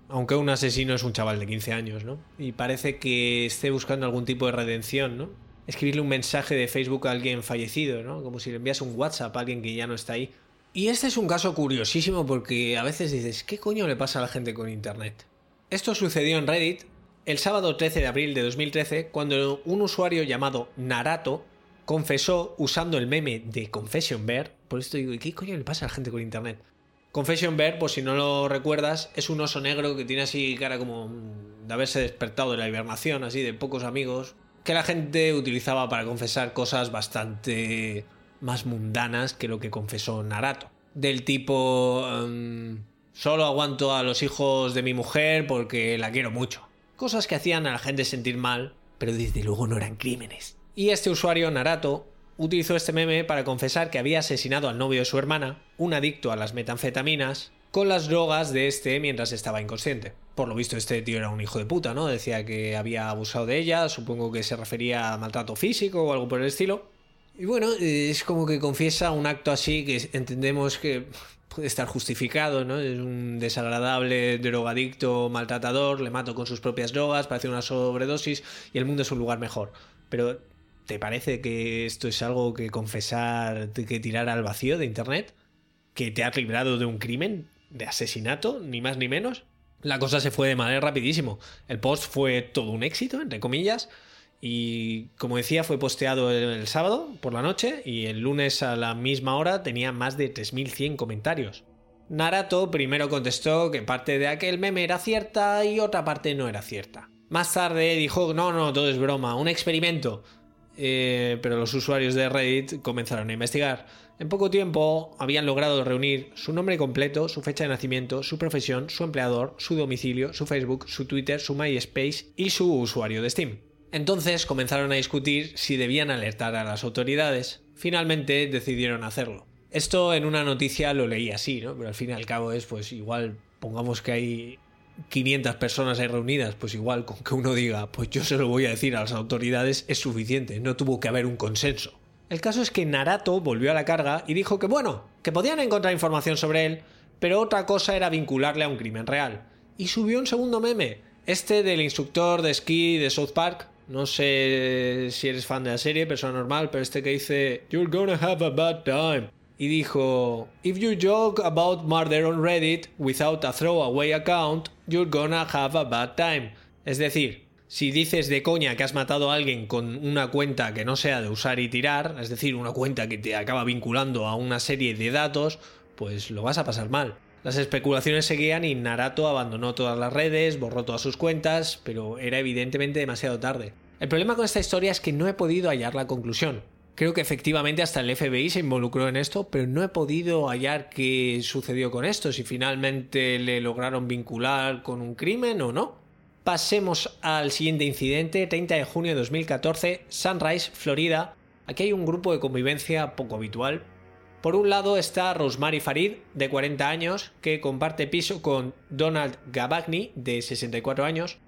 aunque un asesino es un chaval de 15 años, ¿no? Y parece que esté buscando algún tipo de redención, ¿no? Escribirle un mensaje de Facebook a alguien fallecido, ¿no? Como si le envías un WhatsApp a alguien que ya no está ahí. Y este es un caso curiosísimo porque a veces dices, ¿qué coño le pasa a la gente con Internet? Esto sucedió en Reddit el sábado 13 de abril de 2013 cuando un usuario llamado Narato confesó usando el meme de Confession Bear, por esto digo, ¿qué coño le pasa a la gente con Internet? Confession Bear, por si no lo recuerdas, es un oso negro que tiene así cara como de haberse despertado de la hibernación, así de pocos amigos, que la gente utilizaba para confesar cosas bastante más mundanas que lo que confesó Narato. Del tipo... Em, solo aguanto a los hijos de mi mujer porque la quiero mucho. Cosas que hacían a la gente sentir mal, pero desde luego no eran crímenes. Y este usuario, Narato, utilizó este meme para confesar que había asesinado al novio de su hermana, un adicto a las metanfetaminas, con las drogas de este mientras estaba inconsciente. Por lo visto este tío era un hijo de puta, ¿no? Decía que había abusado de ella, supongo que se refería a maltrato físico o algo por el estilo. Y bueno, es como que confiesa un acto así que entendemos que puede estar justificado, ¿no? Es un desagradable drogadicto, maltratador, le mato con sus propias drogas, parece una sobredosis y el mundo es un lugar mejor. Pero, ¿te parece que esto es algo que confesar, que tirar al vacío de Internet? ¿Que te has librado de un crimen? ¿De asesinato? Ni más ni menos. La cosa se fue de manera rapidísimo. El post fue todo un éxito, entre comillas. Y como decía, fue posteado el, sábado por la noche y el lunes a la misma hora tenía más de 3.100 comentarios. Narato primero contestó que parte de aquel meme era cierta y otra parte no era cierta. Más tarde dijo, no, no, todo es broma, un experimento. Eh, pero los usuarios de Reddit comenzaron a investigar. En poco tiempo habían logrado reunir su nombre completo, su fecha de nacimiento, su profesión, su empleador, su domicilio, su Facebook, su Twitter, su MySpace y su usuario de Steam. Entonces comenzaron a discutir si debían alertar a las autoridades. Finalmente decidieron hacerlo. Esto en una noticia lo leí así, ¿no? Pero al fin y al cabo es, pues igual, pongamos que hay 500 personas ahí reunidas, pues igual con que uno diga, pues yo se lo voy a decir a las autoridades es suficiente, no tuvo que haber un consenso. El caso es que Narato volvió a la carga y dijo que bueno, que podían encontrar información sobre él, pero otra cosa era vincularle a un crimen real. Y subió un segundo meme, este del instructor de esquí de South Park, no sé si eres fan de la serie, persona normal, pero este que dice You're gonna have a bad time. Y dijo If you joke about murder on Reddit without a throwaway account, you're gonna have a bad time. Es decir, si dices de coña que has matado a alguien con una cuenta que no sea de usar y tirar, es decir, una cuenta que te acaba vinculando a una serie de datos, pues lo vas a pasar mal. Las especulaciones seguían y Narato abandonó todas las redes, borró todas sus cuentas, pero era evidentemente demasiado tarde. El problema con esta historia es que no he podido hallar la conclusión. Creo que efectivamente hasta el FBI se involucró en esto, pero no he podido hallar qué sucedió con esto, si finalmente le lograron vincular con un crimen o no. Pasemos al siguiente incidente, 30 de junio de 2014, Sunrise, Florida. Aquí hay un grupo de convivencia poco habitual, por un lado está Rosemary Farid, de 40 años, que comparte piso con Donald Gabagni, de 64 años,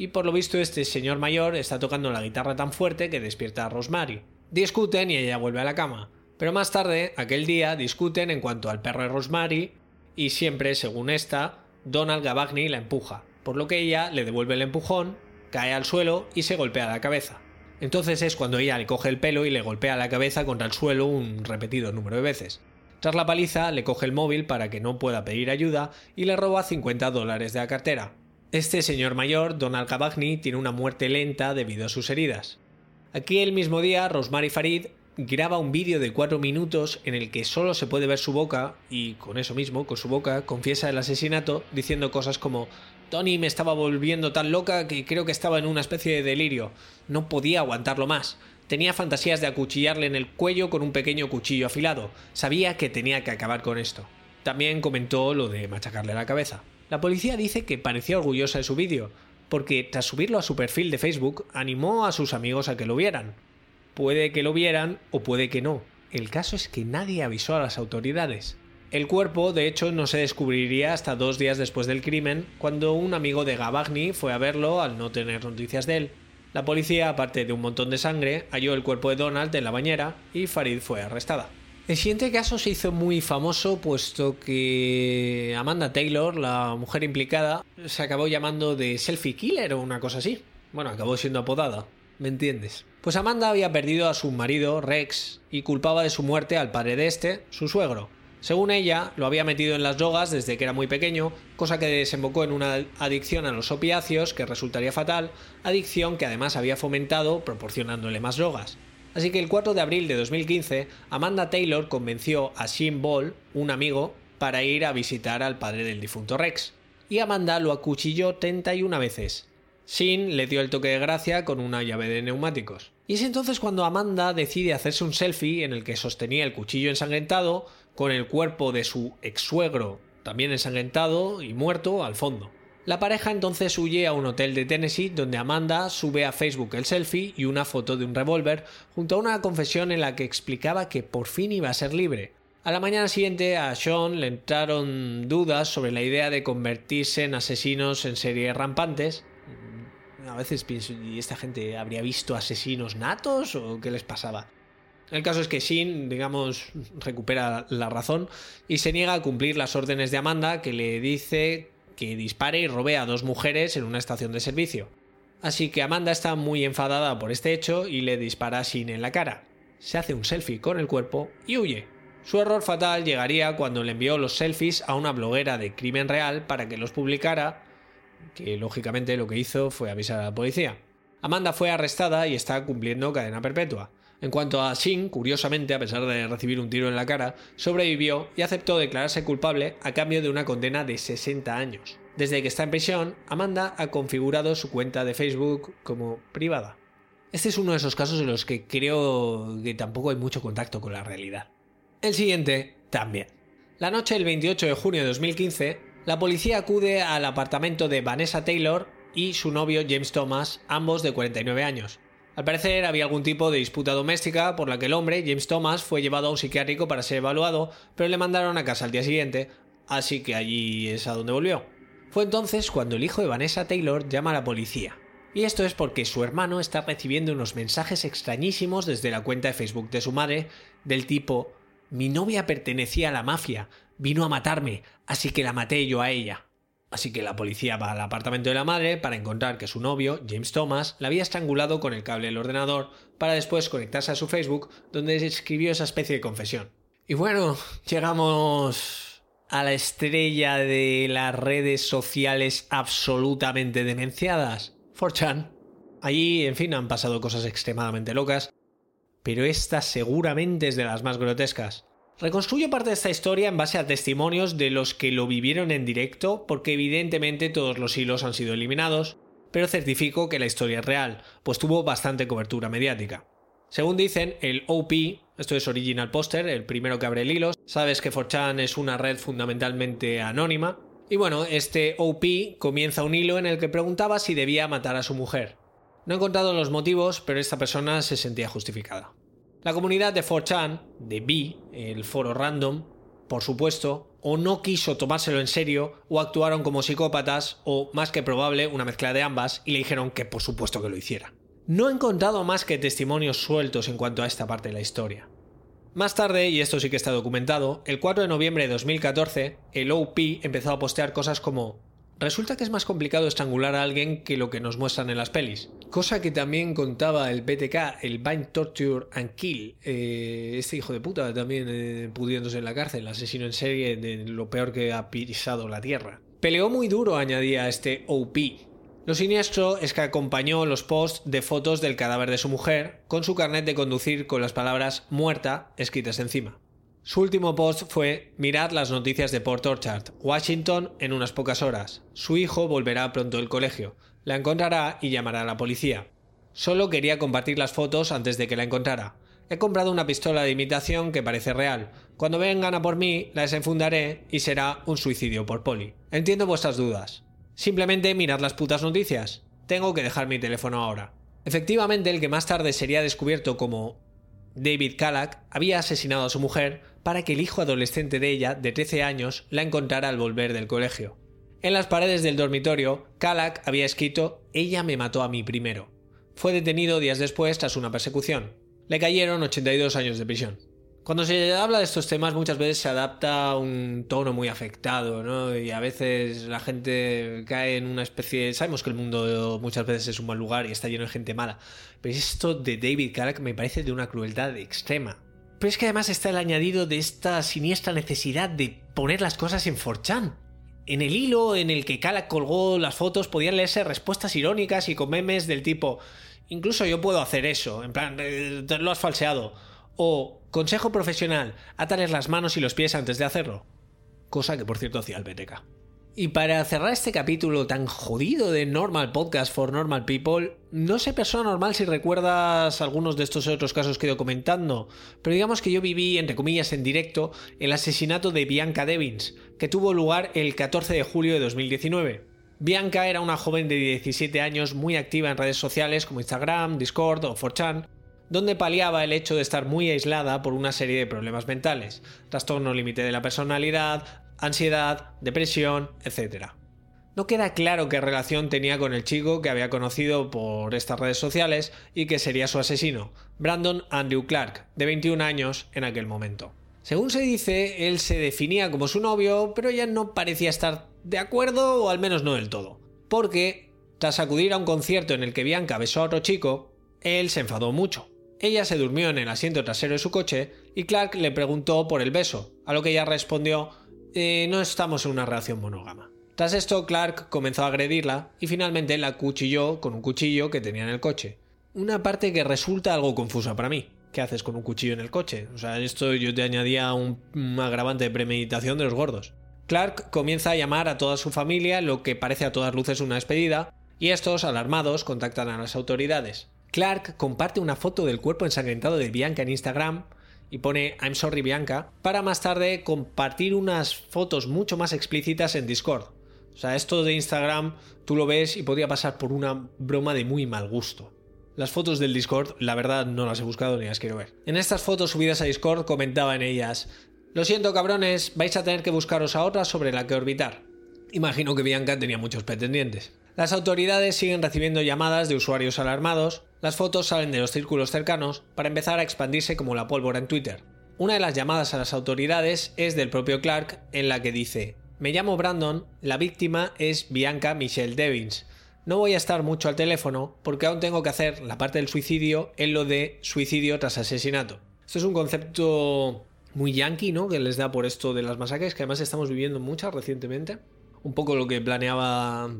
y por lo visto este señor mayor está tocando la guitarra tan fuerte que despierta a Rosemary. Discuten y ella vuelve a la cama, pero más tarde, aquel día, discuten en cuanto al perro de Rosemary, y siempre, según esta, Donald Gabagni la empuja, por lo que ella le devuelve el empujón, cae al suelo y se golpea la cabeza. Entonces es cuando ella le coge el pelo y le golpea la cabeza contra el suelo un repetido número de veces. Tras la paliza, le coge el móvil para que no pueda pedir ayuda y le roba 50 dólares de la cartera. Este señor mayor, Donald Cavagni, tiene una muerte lenta debido a sus heridas. Aquí el mismo día, Rosemary Farid graba un vídeo de 4 minutos en el que solo se puede ver su boca y con eso mismo, con su boca, confiesa el asesinato diciendo cosas como Tony me estaba volviendo tan loca que creo que estaba en una especie de delirio. No podía aguantarlo más. Tenía fantasías de acuchillarle en el cuello con un pequeño cuchillo afilado. Sabía que tenía que acabar con esto. También comentó lo de machacarle la cabeza. La policía dice que parecía orgullosa de su vídeo, porque tras subirlo a su perfil de Facebook animó a sus amigos a que lo vieran. Puede que lo vieran o puede que no. El caso es que nadie avisó a las autoridades. El cuerpo, de hecho, no se descubriría hasta dos días después del crimen, cuando un amigo de Gabagni fue a verlo al no tener noticias de él. La policía, aparte de un montón de sangre, halló el cuerpo de Donald en la bañera y Farid fue arrestada. El siguiente caso se hizo muy famoso puesto que Amanda Taylor, la mujer implicada, se acabó llamando de selfie killer o una cosa así. Bueno, acabó siendo apodada, ¿me entiendes? Pues Amanda había perdido a su marido, Rex, y culpaba de su muerte al padre de este, su suegro. Según ella, lo había metido en las drogas desde que era muy pequeño, cosa que desembocó en una adicción a los opiáceos que resultaría fatal, adicción que además había fomentado proporcionándole más drogas. Así que el 4 de abril de 2015, Amanda Taylor convenció a Shane Ball, un amigo, para ir a visitar al padre del difunto Rex. Y Amanda lo acuchilló 31 veces. Shin le dio el toque de gracia con una llave de neumáticos. Y es entonces cuando Amanda decide hacerse un selfie en el que sostenía el cuchillo ensangrentado con el cuerpo de su ex suegro, también ensangrentado y muerto, al fondo. La pareja entonces huye a un hotel de Tennessee donde Amanda sube a Facebook el selfie y una foto de un revólver junto a una confesión en la que explicaba que por fin iba a ser libre. A la mañana siguiente a Sean le entraron dudas sobre la idea de convertirse en asesinos en serie rampantes. A veces pienso, ¿y esta gente habría visto asesinos natos o qué les pasaba? El caso es que Shin, digamos, recupera la razón y se niega a cumplir las órdenes de Amanda que le dice que dispare y robe a dos mujeres en una estación de servicio. Así que Amanda está muy enfadada por este hecho y le dispara a en la cara. Se hace un selfie con el cuerpo y huye. Su error fatal llegaría cuando le envió los selfies a una bloguera de crimen real para que los publicara, que lógicamente lo que hizo fue avisar a la policía. Amanda fue arrestada y está cumpliendo cadena perpetua. En cuanto a Shin, curiosamente, a pesar de recibir un tiro en la cara, sobrevivió y aceptó declararse culpable a cambio de una condena de 60 años. Desde que está en prisión, Amanda ha configurado su cuenta de Facebook como privada. Este es uno de esos casos en los que creo que tampoco hay mucho contacto con la realidad. El siguiente, también. La noche del 28 de junio de 2015, la policía acude al apartamento de Vanessa Taylor y su novio James Thomas, ambos de 49 años. Al parecer había algún tipo de disputa doméstica por la que el hombre, James Thomas, fue llevado a un psiquiátrico para ser evaluado, pero le mandaron a casa al día siguiente, así que allí es a donde volvió. Fue entonces cuando el hijo de Vanessa Taylor llama a la policía. Y esto es porque su hermano está recibiendo unos mensajes extrañísimos desde la cuenta de Facebook de su madre, del tipo Mi novia pertenecía a la mafia, vino a matarme, así que la maté yo a ella. Así que la policía va al apartamento de la madre para encontrar que su novio, James Thomas, la había estrangulado con el cable del ordenador para después conectarse a su Facebook donde escribió esa especie de confesión. Y bueno, <laughs> llegamos a la estrella de las redes sociales absolutamente demenciadas, 4chan. Allí, en fin, han pasado cosas extremadamente locas, pero esta seguramente es de las más grotescas. Reconstruyo parte de esta historia en base a testimonios de los que lo vivieron en directo, porque evidentemente todos los hilos han sido eliminados, pero certifico que la historia es real, pues tuvo bastante cobertura mediática. Según dicen, el OP, esto es Original Poster, el primero que abre el hilo, sabes que 4chan es una red fundamentalmente anónima, y bueno, este OP comienza un hilo en el que preguntaba si debía matar a su mujer. No he encontrado los motivos, pero esta persona se sentía justificada. La comunidad de 4chan, de B, el foro random, por supuesto, o no quiso tomárselo en serio, o actuaron como psicópatas, o más que probable, una mezcla de ambas, y le dijeron que por supuesto que lo hiciera. No he encontrado más que testimonios sueltos en cuanto a esta parte de la historia. Más tarde, y esto sí que está documentado, el 4 de noviembre de 2014, el OP empezó a postear cosas como Resulta que es más complicado estrangular a alguien que lo que nos muestran en las pelis. Cosa que también contaba el BTK, el Bind Torture and Kill. Eh, este hijo de puta también eh, pudiéndose en la cárcel, asesino en serie de lo peor que ha pisado la tierra. Peleó muy duro, añadía este OP. Lo siniestro es que acompañó los posts de fotos del cadáver de su mujer con su carnet de conducir con las palabras muerta escritas encima. Su último post fue Mirad las noticias de Port Orchard, Washington en unas pocas horas. Su hijo volverá pronto del colegio. La encontrará y llamará a la policía. Solo quería compartir las fotos antes de que la encontrara. He comprado una pistola de imitación que parece real. Cuando vengan a por mí, la desenfundaré y será un suicidio por poli. Entiendo vuestras dudas. Simplemente mirad las putas noticias. Tengo que dejar mi teléfono ahora. Efectivamente, el que más tarde sería descubierto como David Kalak había asesinado a su mujer para que el hijo adolescente de ella, de 13 años, la encontrara al volver del colegio. En las paredes del dormitorio, Kalak había escrito Ella me mató a mí primero. Fue detenido días después tras una persecución. Le cayeron 82 años de prisión. Cuando se habla de estos temas muchas veces se adapta un tono muy afectado, ¿no? Y a veces la gente cae en una especie... Sabemos que el mundo muchas veces es un mal lugar y está lleno de gente mala, pero esto de David Kalak me parece de una crueldad extrema. Pero es que además está el añadido de esta siniestra necesidad de poner las cosas en 4chan. En el hilo en el que Kalak colgó las fotos podían leerse respuestas irónicas y con memes del tipo incluso yo puedo hacer eso, en plan, eh, lo has falseado. O consejo profesional, atales las manos y los pies antes de hacerlo. Cosa que por cierto hacía el. Y para cerrar este capítulo tan jodido de Normal Podcast for Normal People, no sé persona normal si recuerdas algunos de estos otros casos que he ido comentando, pero digamos que yo viví, entre comillas, en directo el asesinato de Bianca Devins, que tuvo lugar el 14 de julio de 2019. Bianca era una joven de 17 años muy activa en redes sociales como Instagram, Discord o 4chan, donde paliaba el hecho de estar muy aislada por una serie de problemas mentales, trastorno límite de la personalidad, ansiedad, depresión, etc. No queda claro qué relación tenía con el chico que había conocido por estas redes sociales y que sería su asesino, Brandon Andrew Clark, de 21 años en aquel momento. Según se dice, él se definía como su novio, pero ella no parecía estar de acuerdo, o al menos no del todo. Porque, tras acudir a un concierto en el que Bianca besó a otro chico, él se enfadó mucho. Ella se durmió en el asiento trasero de su coche y Clark le preguntó por el beso, a lo que ella respondió eh, no estamos en una relación monógama. Tras esto, Clark comenzó a agredirla y finalmente la cuchilló con un cuchillo que tenía en el coche. Una parte que resulta algo confusa para mí. ¿Qué haces con un cuchillo en el coche? O sea, esto yo te añadía un, agravante de premeditación de los gordos. Clark comienza a llamar a toda su familia, lo que parece a todas luces una despedida, y estos, alarmados, contactan a las autoridades. Clark comparte una foto del cuerpo ensangrentado de Bianca en Instagram y pone I'm sorry Bianca, para más tarde compartir unas fotos mucho más explícitas en Discord. O sea, esto de Instagram tú lo ves y podría pasar por una broma de muy mal gusto. Las fotos del Discord, la verdad, no las he buscado ni las quiero ver. En estas fotos subidas a Discord comentaba en ellas: Lo siento, cabrones, vais a tener que buscaros a otra sobre la que orbitar. Imagino que Bianca tenía muchos pretendientes. Las autoridades siguen recibiendo llamadas de usuarios alarmados, las fotos salen de los círculos cercanos para empezar a expandirse como la pólvora en Twitter. Una de las llamadas a las autoridades es del propio Clark en la que dice Me llamo Brandon, la víctima es Bianca Michelle Devins. No voy a estar mucho al teléfono porque aún tengo que hacer la parte del suicidio en lo de suicidio tras asesinato. Esto es un concepto muy yankee, ¿no? Que les da por esto de las masacres, que además estamos viviendo muchas recientemente. Un poco lo que planeaba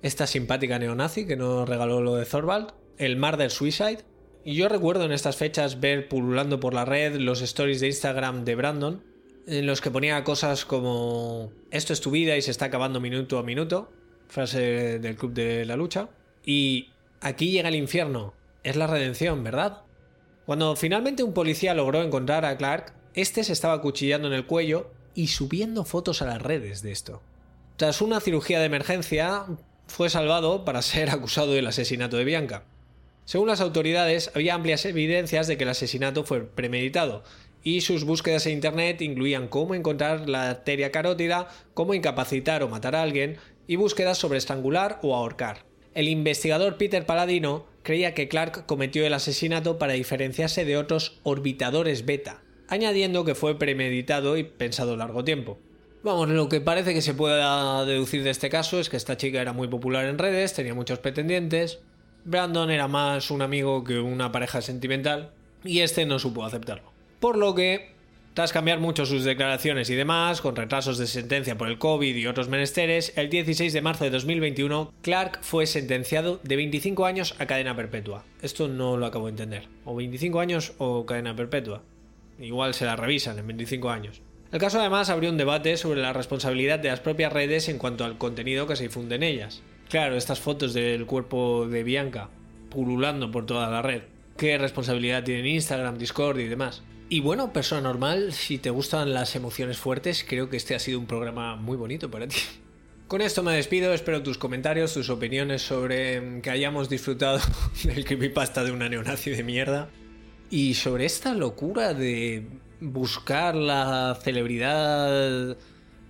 esta simpática neonazi que nos regaló lo de Thorvald, el Murder Suicide. Y yo recuerdo en estas fechas ver pululando por la red los stories de Instagram de Brandon, en los que ponía cosas como esto es tu vida y se está acabando minuto a minuto, frase del Club de la Lucha. Y aquí llega el infierno. Es la redención, ¿verdad? Cuando finalmente un policía logró encontrar a Clark, este se estaba cuchillando en el cuello y subiendo fotos a las redes de esto. Tras una cirugía de emergencia, fue salvado para ser <laughs> acusado del asesinato de Bianca. Según las autoridades, había amplias evidencias de que el asesinato fue premeditado, y sus búsquedas en Internet incluían cómo encontrar la arteria carótida, cómo incapacitar o matar a alguien, y búsquedas sobre estrangular o ahorcar. El investigador Peter Paladino creía que Clark cometió el asesinato para diferenciarse de otros orbitadores beta, añadiendo que fue premeditado y pensado largo tiempo. Vamos, lo que parece que se pueda deducir de este caso es que esta chica era muy popular en redes, tenía muchos pretendientes, Brandon era más un amigo que una pareja sentimental, y este no supo aceptarlo. Por lo que tras cambiar mucho sus declaraciones y demás, con retrasos de sentencia por el COVID y otros menesteres, el 16 de marzo de 2021, Clark fue sentenciado de 25 años a cadena perpetua. Esto no lo acabo de entender. O 25 años o cadena perpetua. Igual se la revisan en 25 años. El caso además abrió un debate sobre la responsabilidad de las propias redes en cuanto al contenido que se difunde en ellas. Claro, estas fotos del cuerpo de Bianca pululando por toda la red. ¿Qué responsabilidad tienen Instagram, Discord y demás? Y bueno, persona normal, si te gustan las emociones fuertes, creo que este ha sido un programa muy bonito para ti. <laughs> Con esto me despido, espero tus comentarios, tus opiniones sobre que hayamos disfrutado <laughs> del creepypasta de una neonazi de mierda. Y sobre esta locura de buscar la celebridad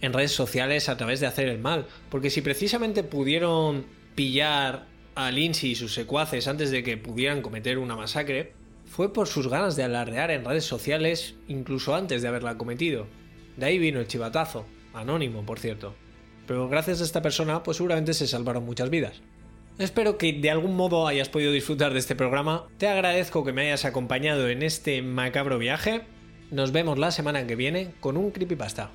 en redes sociales a través de hacer el mal. Porque si precisamente pudieron pillar a Lindsay y sus secuaces antes de que pudieran cometer una masacre, fue por sus ganas de alardear en redes sociales incluso antes de haberla cometido. De ahí vino el chivatazo, anónimo por cierto. Pero gracias a esta persona pues seguramente se salvaron muchas vidas. Espero que de algún modo hayas podido disfrutar de este programa. Te agradezco que me hayas acompañado en este macabro viaje. Nos vemos la semana que viene con un creepypasta.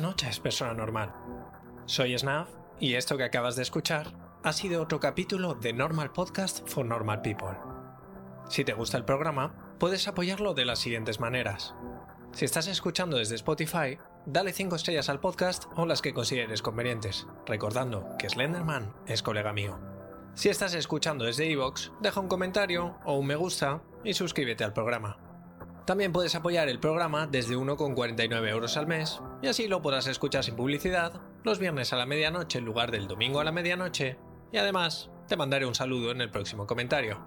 Noches, persona normal. Soy Snaf y esto que acabas de escuchar ha sido otro capítulo de Normal Podcast for Normal People. Si te gusta el programa, puedes apoyarlo de las siguientes maneras. Si estás escuchando desde Spotify, dale 5 estrellas al podcast o las que consideres convenientes, recordando que Slenderman es colega mío. Si estás escuchando desde iVoox, deja un comentario o un me gusta y suscríbete al programa. También puedes apoyar el programa desde 1,49 euros al mes y así lo podrás escuchar sin publicidad los viernes a la medianoche en lugar del domingo a la medianoche y además te mandaré un saludo en el próximo comentario.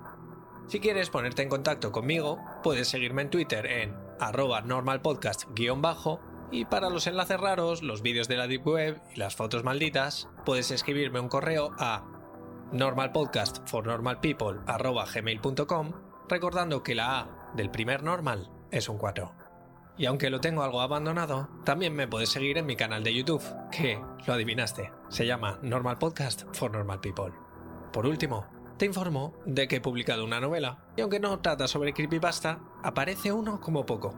Si quieres ponerte en contacto conmigo, puedes seguirme en Twitter en arroba normalpodcast-bajo y para los enlaces raros, los vídeos de la Deep Web y las fotos malditas, puedes escribirme un correo a normalpodcastfornormalpeople.gmail.com recordando que la A del primer normal es un 4. Y aunque lo tengo algo abandonado, también me puedes seguir en mi canal de YouTube, que, lo adivinaste, se llama Normal Podcast for Normal People. Por último, te informo de que he publicado una novela, y aunque no trata sobre creepypasta, aparece uno como poco.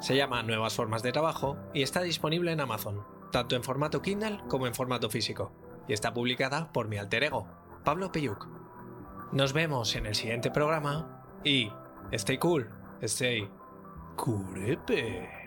Se llama Nuevas Formas de Trabajo y está disponible en Amazon, tanto en formato Kindle como en formato físico, y está publicada por mi alter ego, Pablo Peyuk. Nos vemos en el siguiente programa y stay cool, stay curepe.